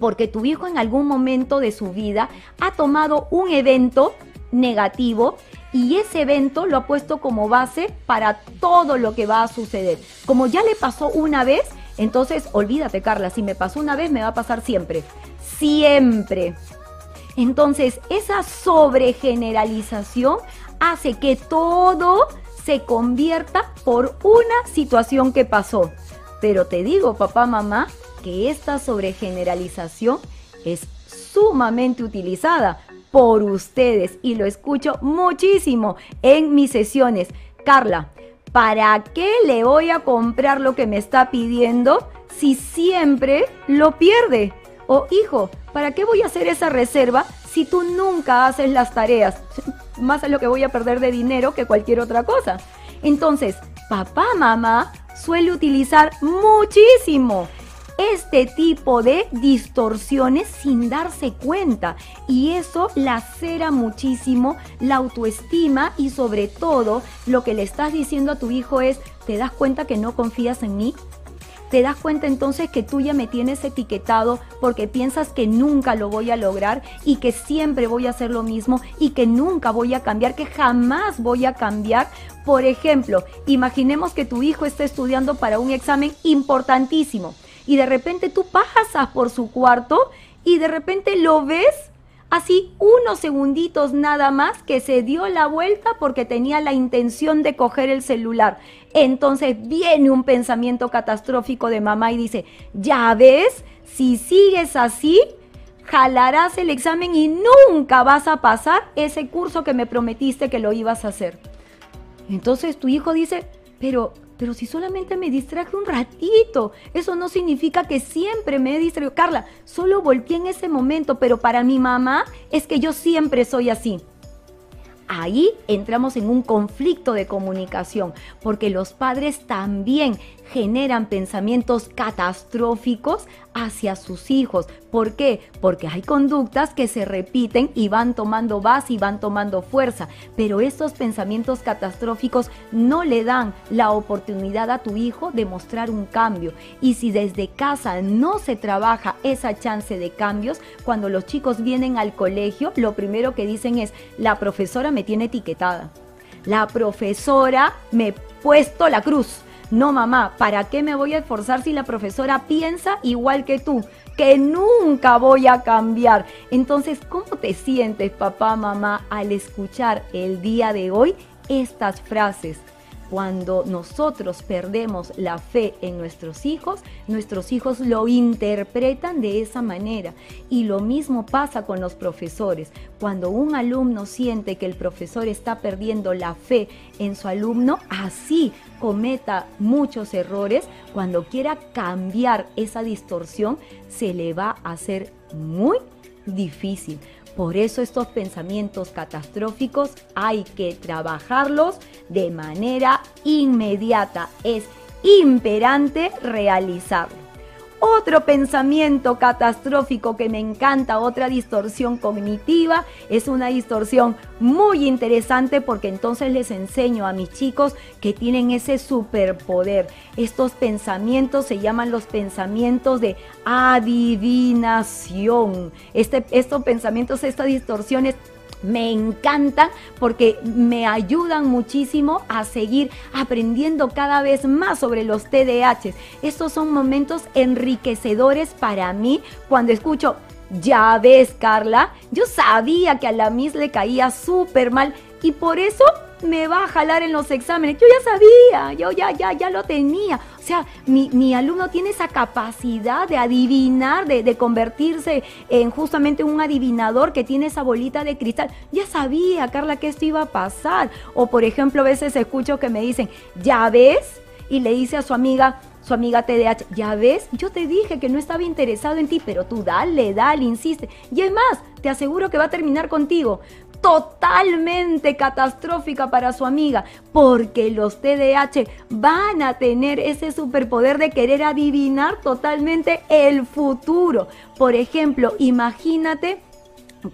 Porque tu hijo en algún momento de su vida ha tomado un evento negativo y ese evento lo ha puesto como base para todo lo que va a suceder. Como ya le pasó una vez, entonces olvídate Carla, si me pasó una vez me va a pasar siempre. Siempre. Entonces, esa sobregeneralización hace que todo se convierta por una situación que pasó. Pero te digo, papá, mamá, que esta sobregeneralización es sumamente utilizada por ustedes y lo escucho muchísimo en mis sesiones. Carla, ¿para qué le voy a comprar lo que me está pidiendo si siempre lo pierde? O hijo, ¿para qué voy a hacer esa reserva si tú nunca haces las tareas? Más es lo que voy a perder de dinero que cualquier otra cosa. Entonces, papá, mamá suele utilizar muchísimo este tipo de distorsiones sin darse cuenta y eso lacera muchísimo la autoestima y sobre todo lo que le estás diciendo a tu hijo es, ¿te das cuenta que no confías en mí? Te das cuenta entonces que tú ya me tienes etiquetado porque piensas que nunca lo voy a lograr y que siempre voy a hacer lo mismo y que nunca voy a cambiar, que jamás voy a cambiar. Por ejemplo, imaginemos que tu hijo está estudiando para un examen importantísimo y de repente tú pasas por su cuarto y de repente lo ves Así unos segunditos nada más que se dio la vuelta porque tenía la intención de coger el celular. Entonces viene un pensamiento catastrófico de mamá y dice, ya ves, si sigues así, jalarás el examen y nunca vas a pasar ese curso que me prometiste que lo ibas a hacer. Entonces tu hijo dice, pero pero si solamente me distraje un ratito, eso no significa que siempre me he distraído. Carla, solo volteé en ese momento, pero para mi mamá es que yo siempre soy así. Ahí entramos en un conflicto de comunicación, porque los padres también generan pensamientos catastróficos hacia sus hijos. ¿Por qué? Porque hay conductas que se repiten y van tomando base y van tomando fuerza, pero estos pensamientos catastróficos no le dan la oportunidad a tu hijo de mostrar un cambio. Y si desde casa no se trabaja esa chance de cambios, cuando los chicos vienen al colegio, lo primero que dicen es, la profesora me tiene etiquetada. La profesora me puesto la cruz. No, mamá, ¿para qué me voy a esforzar si la profesora piensa igual que tú? Que nunca voy a cambiar. Entonces, ¿cómo te sientes, papá, mamá, al escuchar el día de hoy estas frases? Cuando nosotros perdemos la fe en nuestros hijos, nuestros hijos lo interpretan de esa manera. Y lo mismo pasa con los profesores. Cuando un alumno siente que el profesor está perdiendo la fe en su alumno, así cometa muchos errores, cuando quiera cambiar esa distorsión, se le va a hacer muy difícil. Por eso estos pensamientos catastróficos hay que trabajarlos de manera inmediata. Es imperante realizarlo. Otro pensamiento catastrófico que me encanta, otra distorsión cognitiva, es una distorsión muy interesante porque entonces les enseño a mis chicos que tienen ese superpoder. Estos pensamientos se llaman los pensamientos de adivinación. Este, estos pensamientos, estas distorsiones me encantan porque me ayudan muchísimo a seguir aprendiendo cada vez más sobre los TDAH. Estos son momentos enriquecedores para mí cuando escucho, ya ves Carla, yo sabía que a la Miss le caía súper mal y por eso me va a jalar en los exámenes. Yo ya sabía, yo ya, ya, ya lo tenía. O sea, mi, alumno tiene esa capacidad de adivinar, de, de, convertirse en justamente un adivinador que tiene esa bolita de cristal. Ya sabía, Carla, que esto iba a pasar. O por ejemplo, a veces escucho que me dicen, ya ves, y le dice a su amiga, su amiga TDAH, ya ves, yo te dije que no estaba interesado en ti, pero tú dale, dale, insiste. Y es más, te aseguro que va a terminar contigo totalmente catastrófica para su amiga, porque los TDAH van a tener ese superpoder de querer adivinar totalmente el futuro. Por ejemplo, imagínate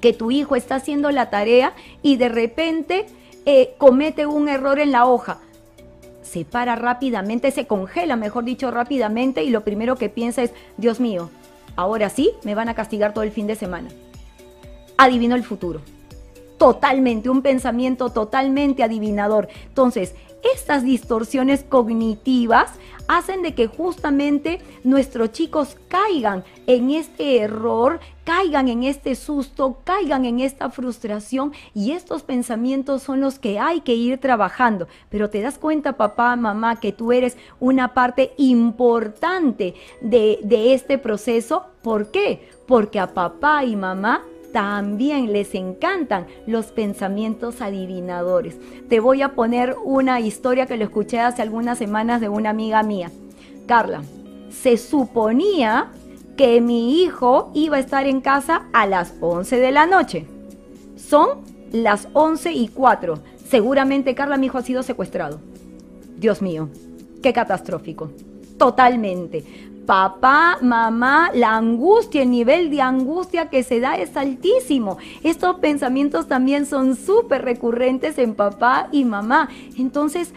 que tu hijo está haciendo la tarea y de repente eh, comete un error en la hoja. Se para rápidamente, se congela, mejor dicho, rápidamente y lo primero que piensa es, Dios mío, ahora sí me van a castigar todo el fin de semana. Adivino el futuro totalmente, un pensamiento totalmente adivinador. Entonces, estas distorsiones cognitivas hacen de que justamente nuestros chicos caigan en este error, caigan en este susto, caigan en esta frustración y estos pensamientos son los que hay que ir trabajando. Pero te das cuenta, papá, mamá, que tú eres una parte importante de, este proceso. ¿Por qué? Porque a papá y mamá también les encantan los pensamientos adivinadores. Te voy a poner una historia que lo escuché hace algunas semanas de una amiga mía. Carla, se suponía que mi hijo iba a estar en casa a las 11 de la noche. Son las 11 y 4. Seguramente, Carla, mi hijo ha sido secuestrado. Dios mío, qué catastrófico. Totalmente papá, mamá, la angustia, el nivel de angustia que se da es altísimo. Estos pensamientos también son súper recurrentes en papá y mamá. Entonces,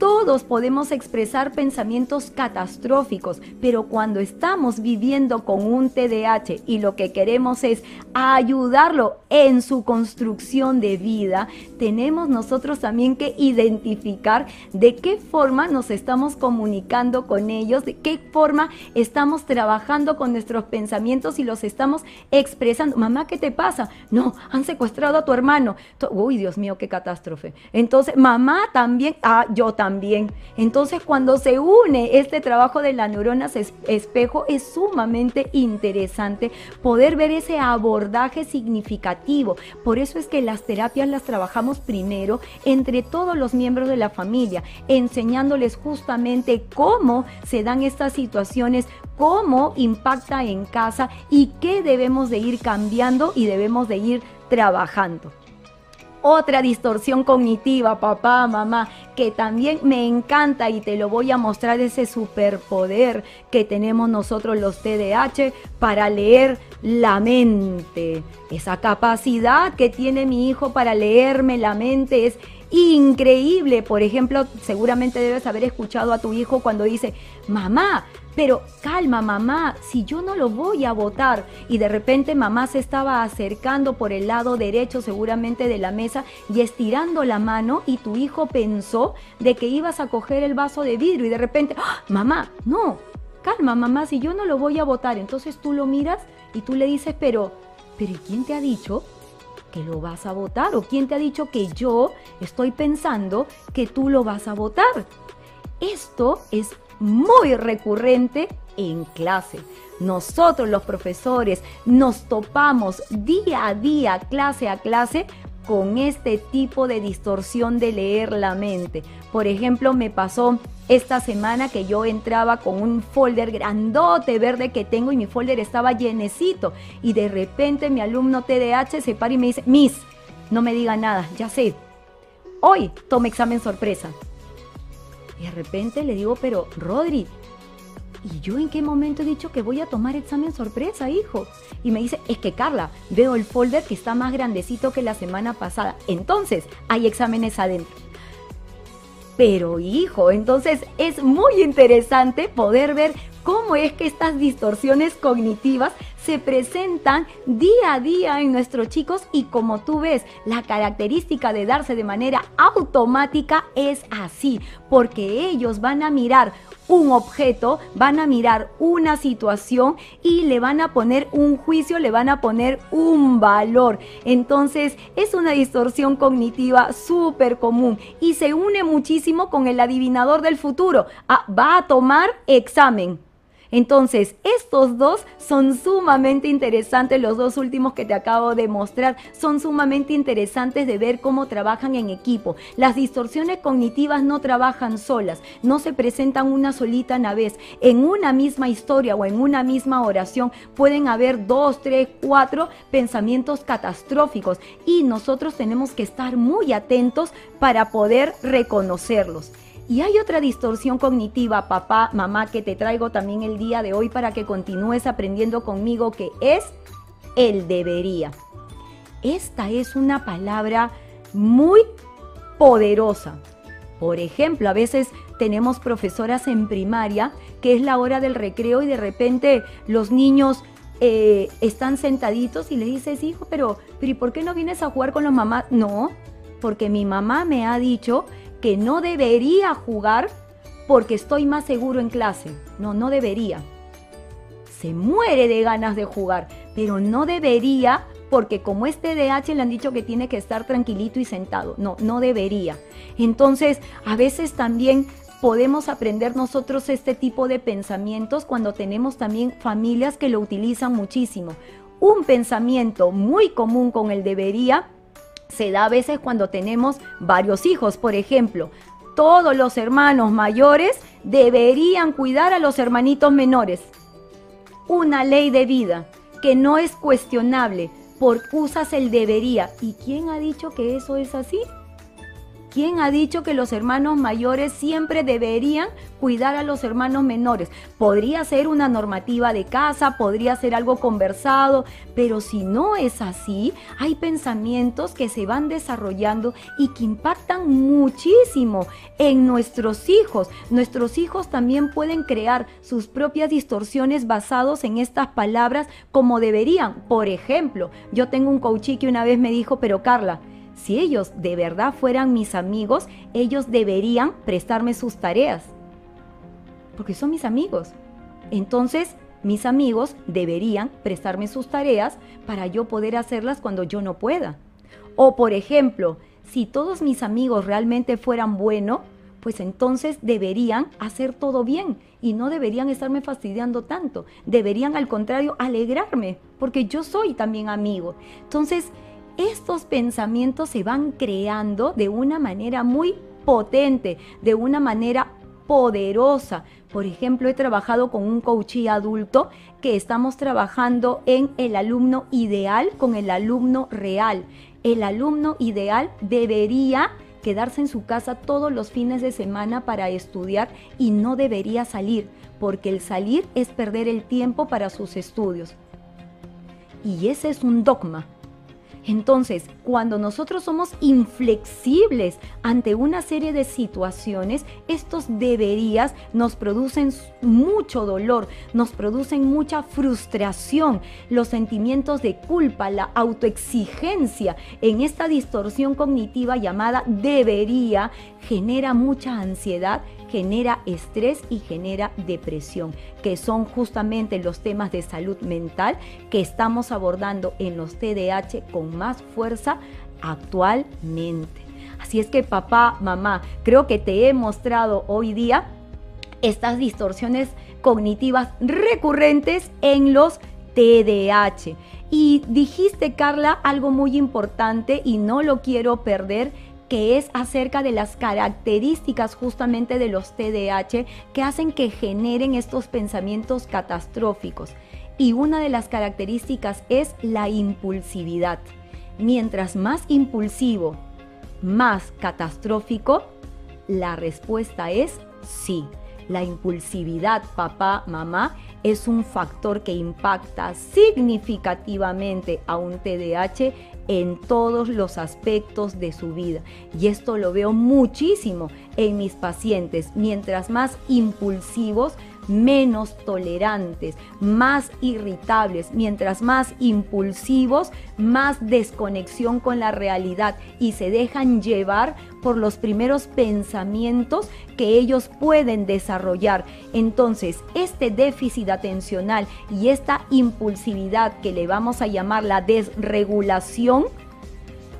todos podemos expresar pensamientos catastróficos, pero cuando estamos viviendo con un TDAH y lo que queremos es ayudarlo en su construcción de vida, tenemos nosotros también que identificar de qué forma nos estamos comunicando con ellos, de qué forma estamos trabajando con nuestros pensamientos y los estamos expresando. Mamá, ¿qué te pasa? No, han secuestrado a tu hermano. Uy, Dios mío, qué catástrofe. Entonces, mamá también, ah, yo también Entonces, cuando se une este trabajo de las neuronas espejo, es sumamente interesante poder ver ese abordaje significativo. Por eso es que las terapias las trabajamos primero entre todos los miembros de la familia, enseñándoles justamente cómo se dan estas situaciones, cómo impacta en casa y qué debemos de ir cambiando y debemos de ir trabajando. Otra distorsión cognitiva, papá, mamá, que también me encanta y te lo voy a mostrar ese superpoder que tenemos nosotros los TDAH para leer la mente. Esa capacidad que tiene mi hijo para leerme la mente es increíble. Por ejemplo, seguramente debes haber escuchado a tu hijo cuando dice, mamá, pero calma mamá, si yo no lo voy a votar y de repente mamá se estaba acercando por el lado derecho seguramente de la mesa y estirando la mano y tu hijo pensó de que ibas a coger el vaso de vidrio y de repente, ¡Ah! mamá, no, calma mamá, si yo no lo voy a votar, entonces tú lo miras y tú le dices, pero, pero ¿quién te ha dicho que lo vas a votar? ¿O quién te ha dicho que yo estoy pensando que tú lo vas a votar? Esto es muy recurrente en clase. Nosotros los profesores nos topamos día a día, clase a clase, con este tipo de distorsión de leer la mente. Por ejemplo, me pasó esta semana que yo entraba con un folder grandote verde que tengo y mi folder estaba llenecito y de repente mi alumno TDH se para y me dice, Miss, no me diga nada, ya sé, hoy tome examen sorpresa. Y de repente le digo, pero Rodri, ¿y yo en qué momento he dicho que voy a tomar examen sorpresa, hijo? Y me dice, es que Carla, veo el folder que está más grandecito que la semana pasada. Entonces, hay exámenes adentro. Pero hijo, entonces es muy interesante poder ver cómo es que estas distorsiones cognitivas se presentan día a día en nuestros chicos y como tú ves, la característica de darse de manera automática es así, porque ellos van a mirar un objeto, van a mirar una situación y le van a poner un juicio, le van a poner un valor. Entonces es una distorsión cognitiva súper común y se une muchísimo con el adivinador del futuro. Ah, va a tomar examen entonces, estos dos son sumamente interesantes, los dos últimos que te acabo de mostrar, son sumamente interesantes de ver cómo trabajan en equipo. Las distorsiones cognitivas no trabajan solas, no se presentan una solita a la vez. En una misma historia o en una misma oración pueden haber dos, tres, cuatro pensamientos catastróficos y nosotros tenemos que estar muy atentos para poder reconocerlos. Y hay otra distorsión cognitiva, papá, mamá, que te traigo también el día de hoy para que continúes aprendiendo conmigo, que es el debería. Esta es una palabra muy poderosa. Por ejemplo, a veces tenemos profesoras en primaria que es la hora del recreo y de repente los niños eh, están sentaditos y le dices, hijo, pero, pero ¿y por qué no vienes a jugar con los mamás? No, porque mi mamá me ha dicho que no debería jugar porque estoy más seguro en clase. No, no debería. Se muere de ganas de jugar, pero no debería porque como es TDAH le han dicho que tiene que estar tranquilito y sentado. No, no debería. Entonces, a veces también podemos aprender nosotros este tipo de pensamientos cuando tenemos también familias que lo utilizan muchísimo. Un pensamiento muy común con el debería se da a veces cuando tenemos varios hijos. Por ejemplo, todos los hermanos mayores deberían cuidar a los hermanitos menores. Una ley de vida que no es cuestionable por usas el debería. ¿Y quién ha dicho que eso es así? ¿Quién ha dicho que los hermanos mayores siempre deberían cuidar a los hermanos menores? Podría ser una normativa de casa, podría ser algo conversado, pero si no es así, hay pensamientos que se van desarrollando y que impactan muchísimo en nuestros hijos. Nuestros hijos también pueden crear sus propias distorsiones basados en estas palabras como deberían. Por ejemplo, yo tengo un coachí que una vez me dijo, pero Carla, si ellos de verdad fueran mis amigos, ellos deberían prestarme sus tareas. Porque son mis amigos. Entonces, mis amigos deberían prestarme sus tareas para yo poder hacerlas cuando yo no pueda. O por ejemplo, si todos mis amigos realmente fueran buenos, pues entonces deberían hacer todo bien y no deberían estarme fastidiando tanto. Deberían al contrario alegrarme, porque yo soy también amigo. Entonces, estos pensamientos se van creando de una manera muy potente, de una manera poderosa. Por ejemplo, he trabajado con un coachí adulto que estamos trabajando en el alumno ideal con el alumno real. el alumno ideal debería quedarse en su casa todos los fines de semana para estudiar y no debería salir, porque el salir es perder el tiempo para sus estudios. Y ese es un dogma entonces, cuando nosotros somos inflexibles ante una serie de situaciones, estos deberías nos producen mucho dolor, nos producen mucha frustración, los sentimientos de culpa, la autoexigencia en esta distorsión cognitiva llamada debería genera mucha ansiedad genera estrés y genera depresión, que son justamente los temas de salud mental que estamos abordando en los TDAH con más fuerza actualmente. Así es que papá, mamá, creo que te he mostrado hoy día estas distorsiones cognitivas recurrentes en los TDAH. Y dijiste, Carla, algo muy importante y no lo quiero perder que es acerca de las características justamente de los TDAH que hacen que generen estos pensamientos catastróficos. Y una de las características es la impulsividad. Mientras más impulsivo, más catastrófico, la respuesta es sí. La impulsividad, papá, mamá, es un factor que impacta significativamente a un TDAH en todos los aspectos de su vida. Y esto lo veo muchísimo en mis pacientes. Mientras más impulsivos, menos tolerantes, más irritables, mientras más impulsivos, más desconexión con la realidad y se dejan llevar por los primeros pensamientos que ellos pueden desarrollar. Entonces, este déficit atencional y esta impulsividad que le vamos a llamar la desregulación,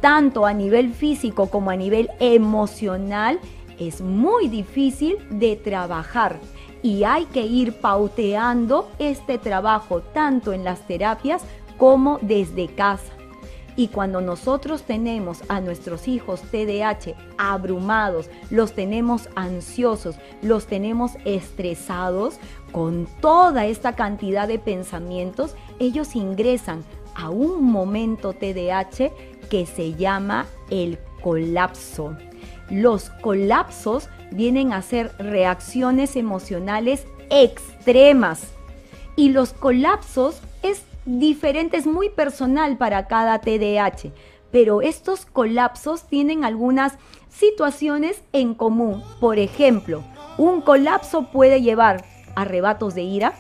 tanto a nivel físico como a nivel emocional, es muy difícil de trabajar y hay que ir pauteando este trabajo tanto en las terapias como desde casa. Y cuando nosotros tenemos a nuestros hijos TDAH abrumados, los tenemos ansiosos, los tenemos estresados, con toda esta cantidad de pensamientos, ellos ingresan a un momento TDAH que se llama el colapso. Los colapsos vienen a ser reacciones emocionales extremas. Y los colapsos es diferente, es muy personal para cada TDAH, pero estos colapsos tienen algunas situaciones en común. Por ejemplo, un colapso puede llevar arrebatos de ira,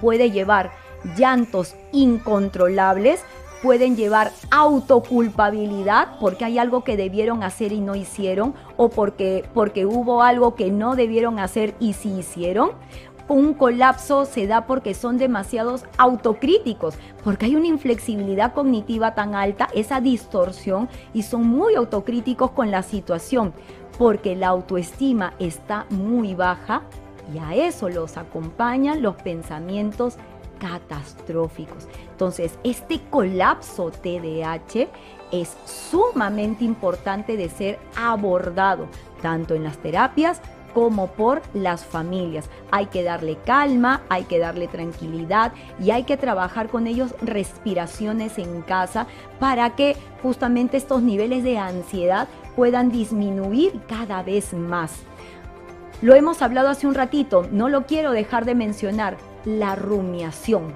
puede llevar llantos incontrolables, pueden llevar autoculpabilidad porque hay algo que debieron hacer y no hicieron o porque, porque hubo algo que no debieron hacer y sí hicieron. Un colapso se da porque son demasiados autocríticos, porque hay una inflexibilidad cognitiva tan alta, esa distorsión, y son muy autocríticos con la situación, porque la autoestima está muy baja y a eso los acompañan los pensamientos catastróficos. Entonces, este colapso TDAH es sumamente importante de ser abordado, tanto en las terapias como por las familias. Hay que darle calma, hay que darle tranquilidad y hay que trabajar con ellos respiraciones en casa para que justamente estos niveles de ansiedad puedan disminuir cada vez más. Lo hemos hablado hace un ratito, no lo quiero dejar de mencionar la rumiación.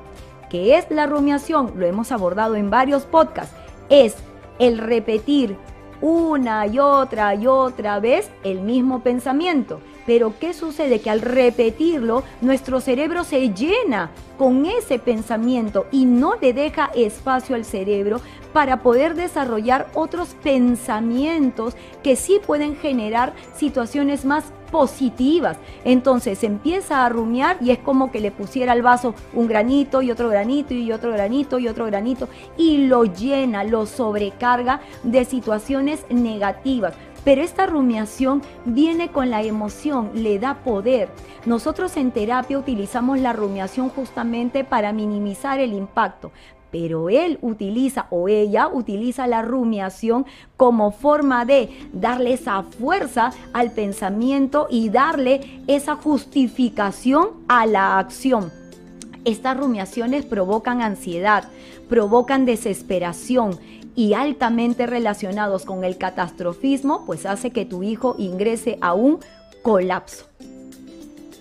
¿Qué es la rumiación? Lo hemos abordado en varios podcasts. Es el repetir una y otra y otra vez el mismo pensamiento. Pero ¿qué sucede? Que al repetirlo, nuestro cerebro se llena con ese pensamiento y no le deja espacio al cerebro para poder desarrollar otros pensamientos que sí pueden generar situaciones más positivas. Entonces empieza a rumiar y es como que le pusiera al vaso un granito y otro granito y otro granito y otro granito y lo llena, lo sobrecarga de situaciones negativas. Pero esta rumiación viene con la emoción, le da poder. Nosotros en terapia utilizamos la rumiación justamente para minimizar el impacto, pero él utiliza o ella utiliza la rumiación como forma de darle esa fuerza al pensamiento y darle esa justificación a la acción. Estas rumiaciones provocan ansiedad, provocan desesperación y altamente relacionados con el catastrofismo, pues hace que tu hijo ingrese a un colapso.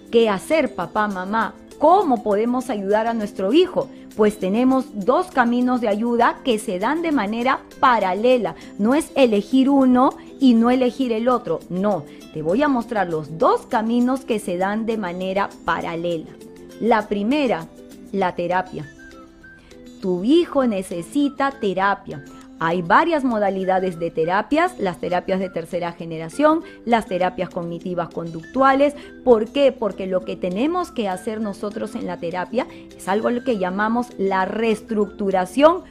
¿Qué hacer, papá, mamá? ¿Cómo podemos ayudar a nuestro hijo? Pues tenemos dos caminos de ayuda que se dan de manera paralela. No es elegir uno y no elegir el otro. No, te voy a mostrar los dos caminos que se dan de manera paralela. La primera, la terapia. Tu hijo necesita terapia. Hay varias modalidades de terapias, las terapias de tercera generación, las terapias cognitivas conductuales. ¿Por qué? Porque lo que tenemos que hacer nosotros en la terapia es algo que llamamos la reestructuración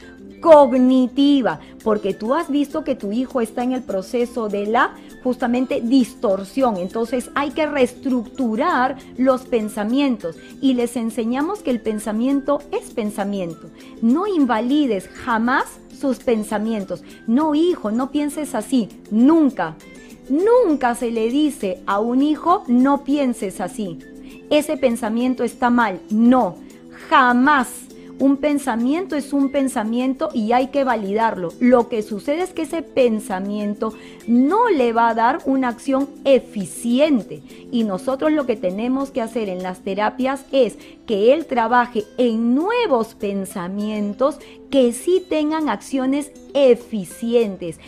cognitiva, porque tú has visto que tu hijo está en el proceso de la justamente distorsión, entonces hay que reestructurar los pensamientos y les enseñamos que el pensamiento es pensamiento. No invalides jamás sus pensamientos. No, hijo, no pienses así, nunca. Nunca se le dice a un hijo, no pienses así. Ese pensamiento está mal. No, jamás un pensamiento es un pensamiento y hay que validarlo. Lo que sucede es que ese pensamiento no le va a dar una acción eficiente. Y nosotros lo que tenemos que hacer en las terapias es que él trabaje en nuevos pensamientos que sí tengan acciones eficientes.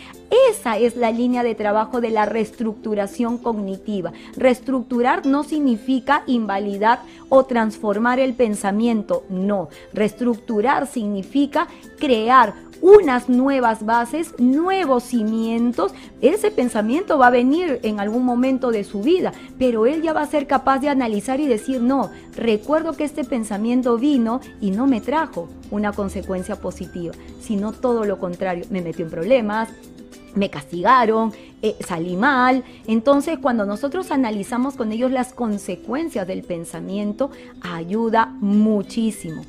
Esa es la línea de trabajo de la reestructuración cognitiva. Reestructurar no significa invalidar o transformar el pensamiento, no. Reestructurar significa crear unas nuevas bases, nuevos cimientos. Ese pensamiento va a venir en algún momento de su vida, pero él ya va a ser capaz de analizar y decir, no, recuerdo que este pensamiento vino y no me trajo una consecuencia positiva, sino todo lo contrario, me metió en problemas, me castigaron, eh, salí mal. Entonces, cuando nosotros analizamos con ellos las consecuencias del pensamiento, ayuda muchísimo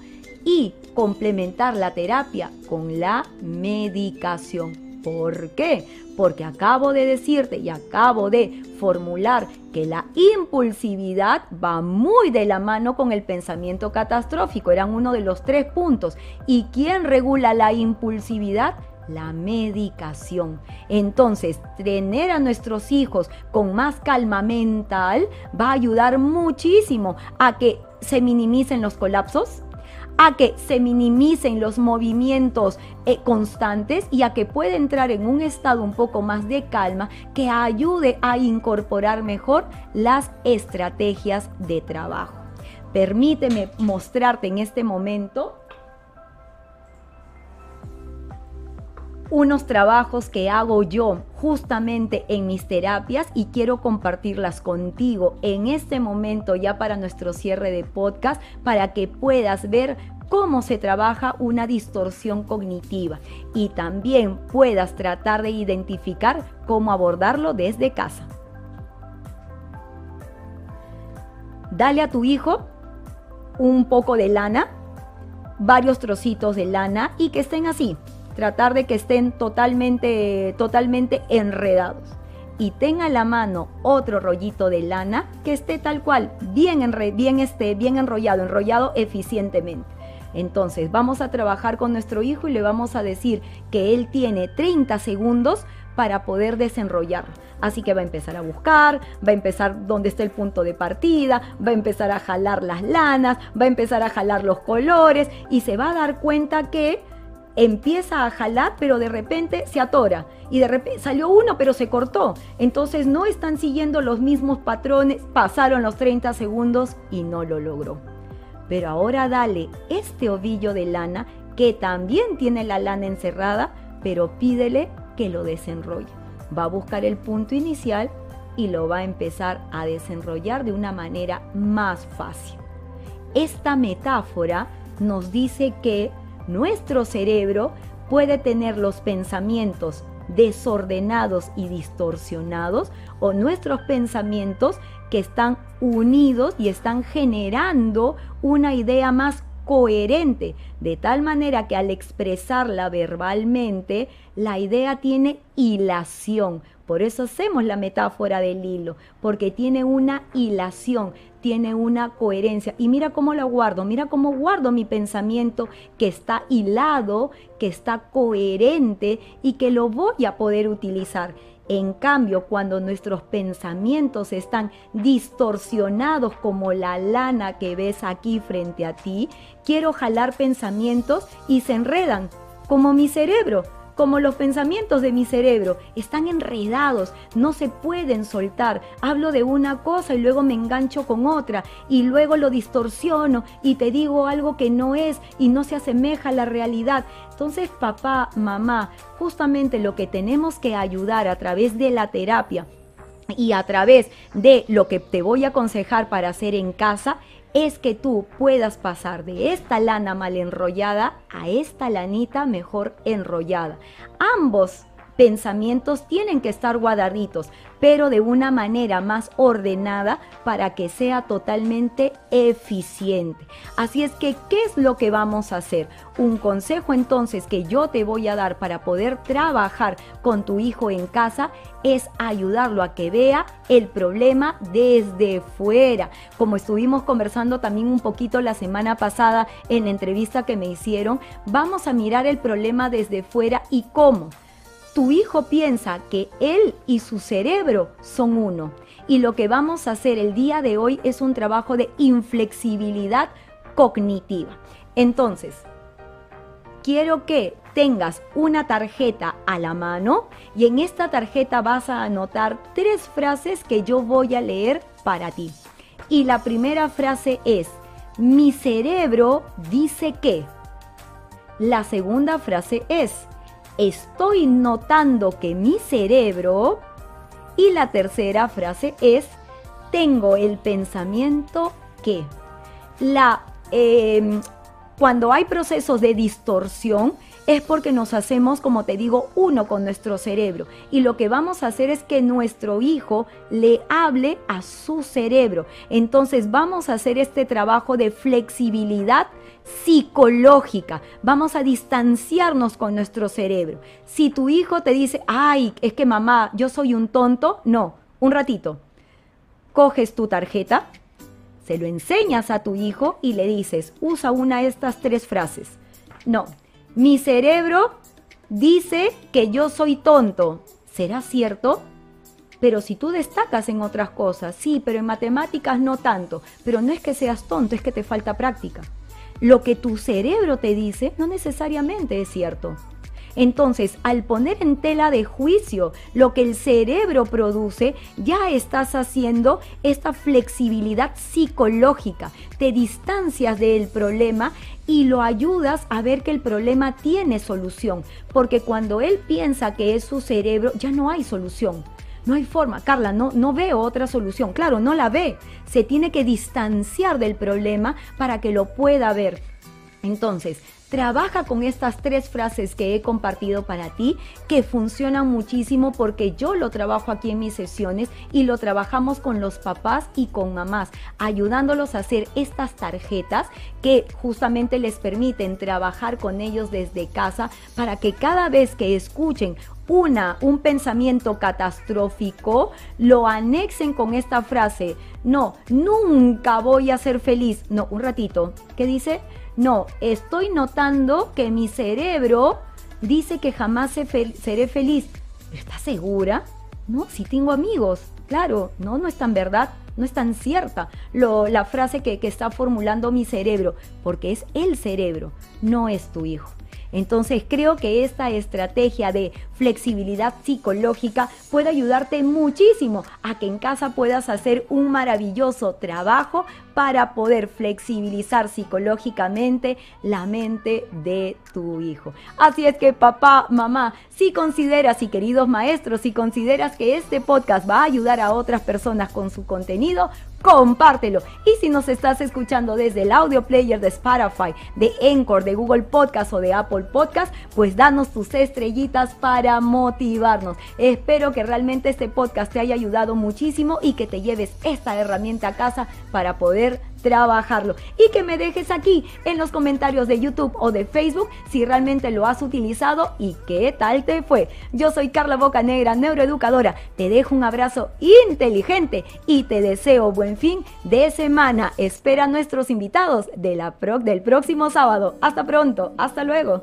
y complementar la terapia con la medicación. ¿Por qué? Porque acabo de decirte y acabo de formular que la impulsividad va muy de la mano con el pensamiento catastrófico. Eran uno de los tres puntos. ¿Y quién regula la impulsividad? La medicación. Entonces, tener a nuestros hijos con más calma mental va a ayudar muchísimo a que se minimicen los colapsos, a que se minimicen los movimientos eh, constantes y a que pueda entrar en un estado un poco más de calma que ayude a incorporar mejor las estrategias de trabajo. Permíteme mostrarte en este momento unos trabajos que hago yo justamente en mis terapias y quiero compartirlas contigo en este momento ya para nuestro cierre de podcast para que puedas ver cómo se trabaja una distorsión cognitiva y también puedas tratar de identificar cómo abordarlo desde casa. Dale a tu hijo un poco de lana, varios trocitos de lana y que estén así, tratar de que estén totalmente, totalmente enredados. Y tenga a la mano otro rollito de lana que esté tal cual, bien, bien, esté, bien enrollado, enrollado eficientemente. Entonces vamos a trabajar con nuestro hijo y le vamos a decir que él tiene 30 segundos para poder desenrollarlo. Así que va a empezar a buscar, va a empezar donde está el punto de partida, va a empezar a jalar las lanas, va a empezar a jalar los colores y se va a dar cuenta que empieza a jalar, pero de repente se atora. Y de repente salió uno, pero se cortó. Entonces no están siguiendo los mismos patrones. Pasaron los 30 segundos y no lo logró. Pero ahora dale este ovillo de lana que también tiene la lana encerrada, pero pídele que lo desenrolle. Va a buscar el punto inicial y lo va a empezar a desenrollar de una manera más fácil. Esta metáfora nos dice que nuestro cerebro puede tener los pensamientos desordenados y distorsionados o nuestros pensamientos que están unidos y están generando una idea más coherente, de tal manera que al expresarla verbalmente, la idea tiene hilación, Por eso hacemos la metáfora del hilo, porque tiene una hilación, tiene una coherencia. Y mira cómo la guardo, mira cómo guardo mi pensamiento que está hilado, que está coherente y que lo voy a poder utilizar. En cambio, cuando nuestros pensamientos están distorsionados como la lana que ves aquí frente a ti, quiero jalar pensamientos y se enredan, como mi cerebro como los pensamientos de mi cerebro, están enredados, no se pueden soltar. Hablo de una cosa y luego me engancho con otra y luego lo distorsiono y te digo algo que no es y no se asemeja a la realidad. Entonces, papá, mamá, justamente lo que tenemos que ayudar a través de la terapia y a través de lo que te voy a aconsejar para hacer en casa es que tú puedas pasar de esta lana mal enrollada a esta lanita mejor enrollada. Ambos pensamientos tienen que estar guardaditos, pero de una manera más ordenada para que sea totalmente eficiente. Así es que, ¿qué es lo que vamos a hacer? Un consejo entonces que yo te voy a dar para poder trabajar con tu hijo en casa es ayudarlo a que vea el problema desde fuera. Como estuvimos conversando también un poquito la semana pasada en la entrevista que me hicieron, vamos a mirar el problema desde fuera y cómo tu hijo piensa que él y su cerebro son uno. Y lo que vamos a hacer el día de hoy es un trabajo de inflexibilidad cognitiva. Entonces, quiero que tengas una tarjeta a la mano y en esta tarjeta vas a anotar tres frases que yo voy a leer para ti. Y la primera frase es, mi cerebro dice que. La segunda frase es, estoy notando que mi cerebro... Y la tercera frase es, tengo el pensamiento que. La, em, cuando hay procesos de distorsión, es porque nos hacemos, como te digo, uno con nuestro cerebro. Y lo que vamos a hacer es que nuestro hijo le hable a su cerebro. Entonces vamos a hacer este trabajo de flexibilidad psicológica. Vamos a distanciarnos con nuestro cerebro. Si tu hijo te dice, ay, es que mamá, yo soy un tonto, no, un ratito. Coges tu tarjeta, se lo enseñas a tu hijo y le dices, usa una de estas tres frases. No, mi cerebro dice que yo soy tonto. ¿Será cierto? Pero si tú destacas en otras cosas, sí, pero en matemáticas no tanto. Pero no es que seas tonto, es que te falta práctica lo que tu cerebro te dice no necesariamente es cierto. Entonces, al poner en tela de juicio lo que el cerebro produce, ya estás haciendo esta flexibilidad psicológica. Te distancias del problema y lo ayudas a ver que el problema tiene solución. Porque cuando él piensa que es su cerebro, ya no hay solución. No hay forma, Carla, no, no veo otra solución. Claro, no la ve. Se tiene que distanciar del problema para que lo pueda ver. Entonces, trabaja con estas tres frases que he compartido para ti, que funcionan muchísimo porque yo lo trabajo aquí en mis sesiones y lo trabajamos con los papás y con mamás, ayudándolos a hacer estas tarjetas que justamente les permiten trabajar con ellos desde casa para que cada vez que escuchen una, un pensamiento catastrófico, lo anexen con esta frase, no, nunca voy a ser feliz. No, un ratito, ¿qué dice? No, estoy notando que mi cerebro dice que jamás seré feliz. ¿Estás segura? No, si tengo amigos. Claro, no, no es tan verdad, no es tan cierta la frase que está formulando mi cerebro, porque es el cerebro, no es tu hijo. Entonces creo que esta estrategia de flexibilidad psicológica puede ayudarte muchísimo a que en casa puedas hacer un maravilloso trabajo para poder flexibilizar psicológicamente la mente de tu hijo. Así es que papá, mamá, si consideras y queridos maestros, si consideras que este podcast va a ayudar a otras personas con su contenido, compártelo. Y si nos estás escuchando desde el audio player de Spotify, de Encore, de Google Podcast o de Apple Podcast, pues danos tus estrellitas para motivarnos. Espero que realmente este podcast te haya ayudado muchísimo y que te lleves esta herramienta a casa para poder trabajarlo. Y que me dejes aquí en los comentarios de YouTube o de Facebook si realmente lo has utilizado y qué tal te fue. Yo soy Carla Bocanegra, neuroeducadora. Te dejo un abrazo inteligente y te deseo buen fin de semana. Espera a nuestros invitados del próximo sábado. Hasta pronto. Hasta luego.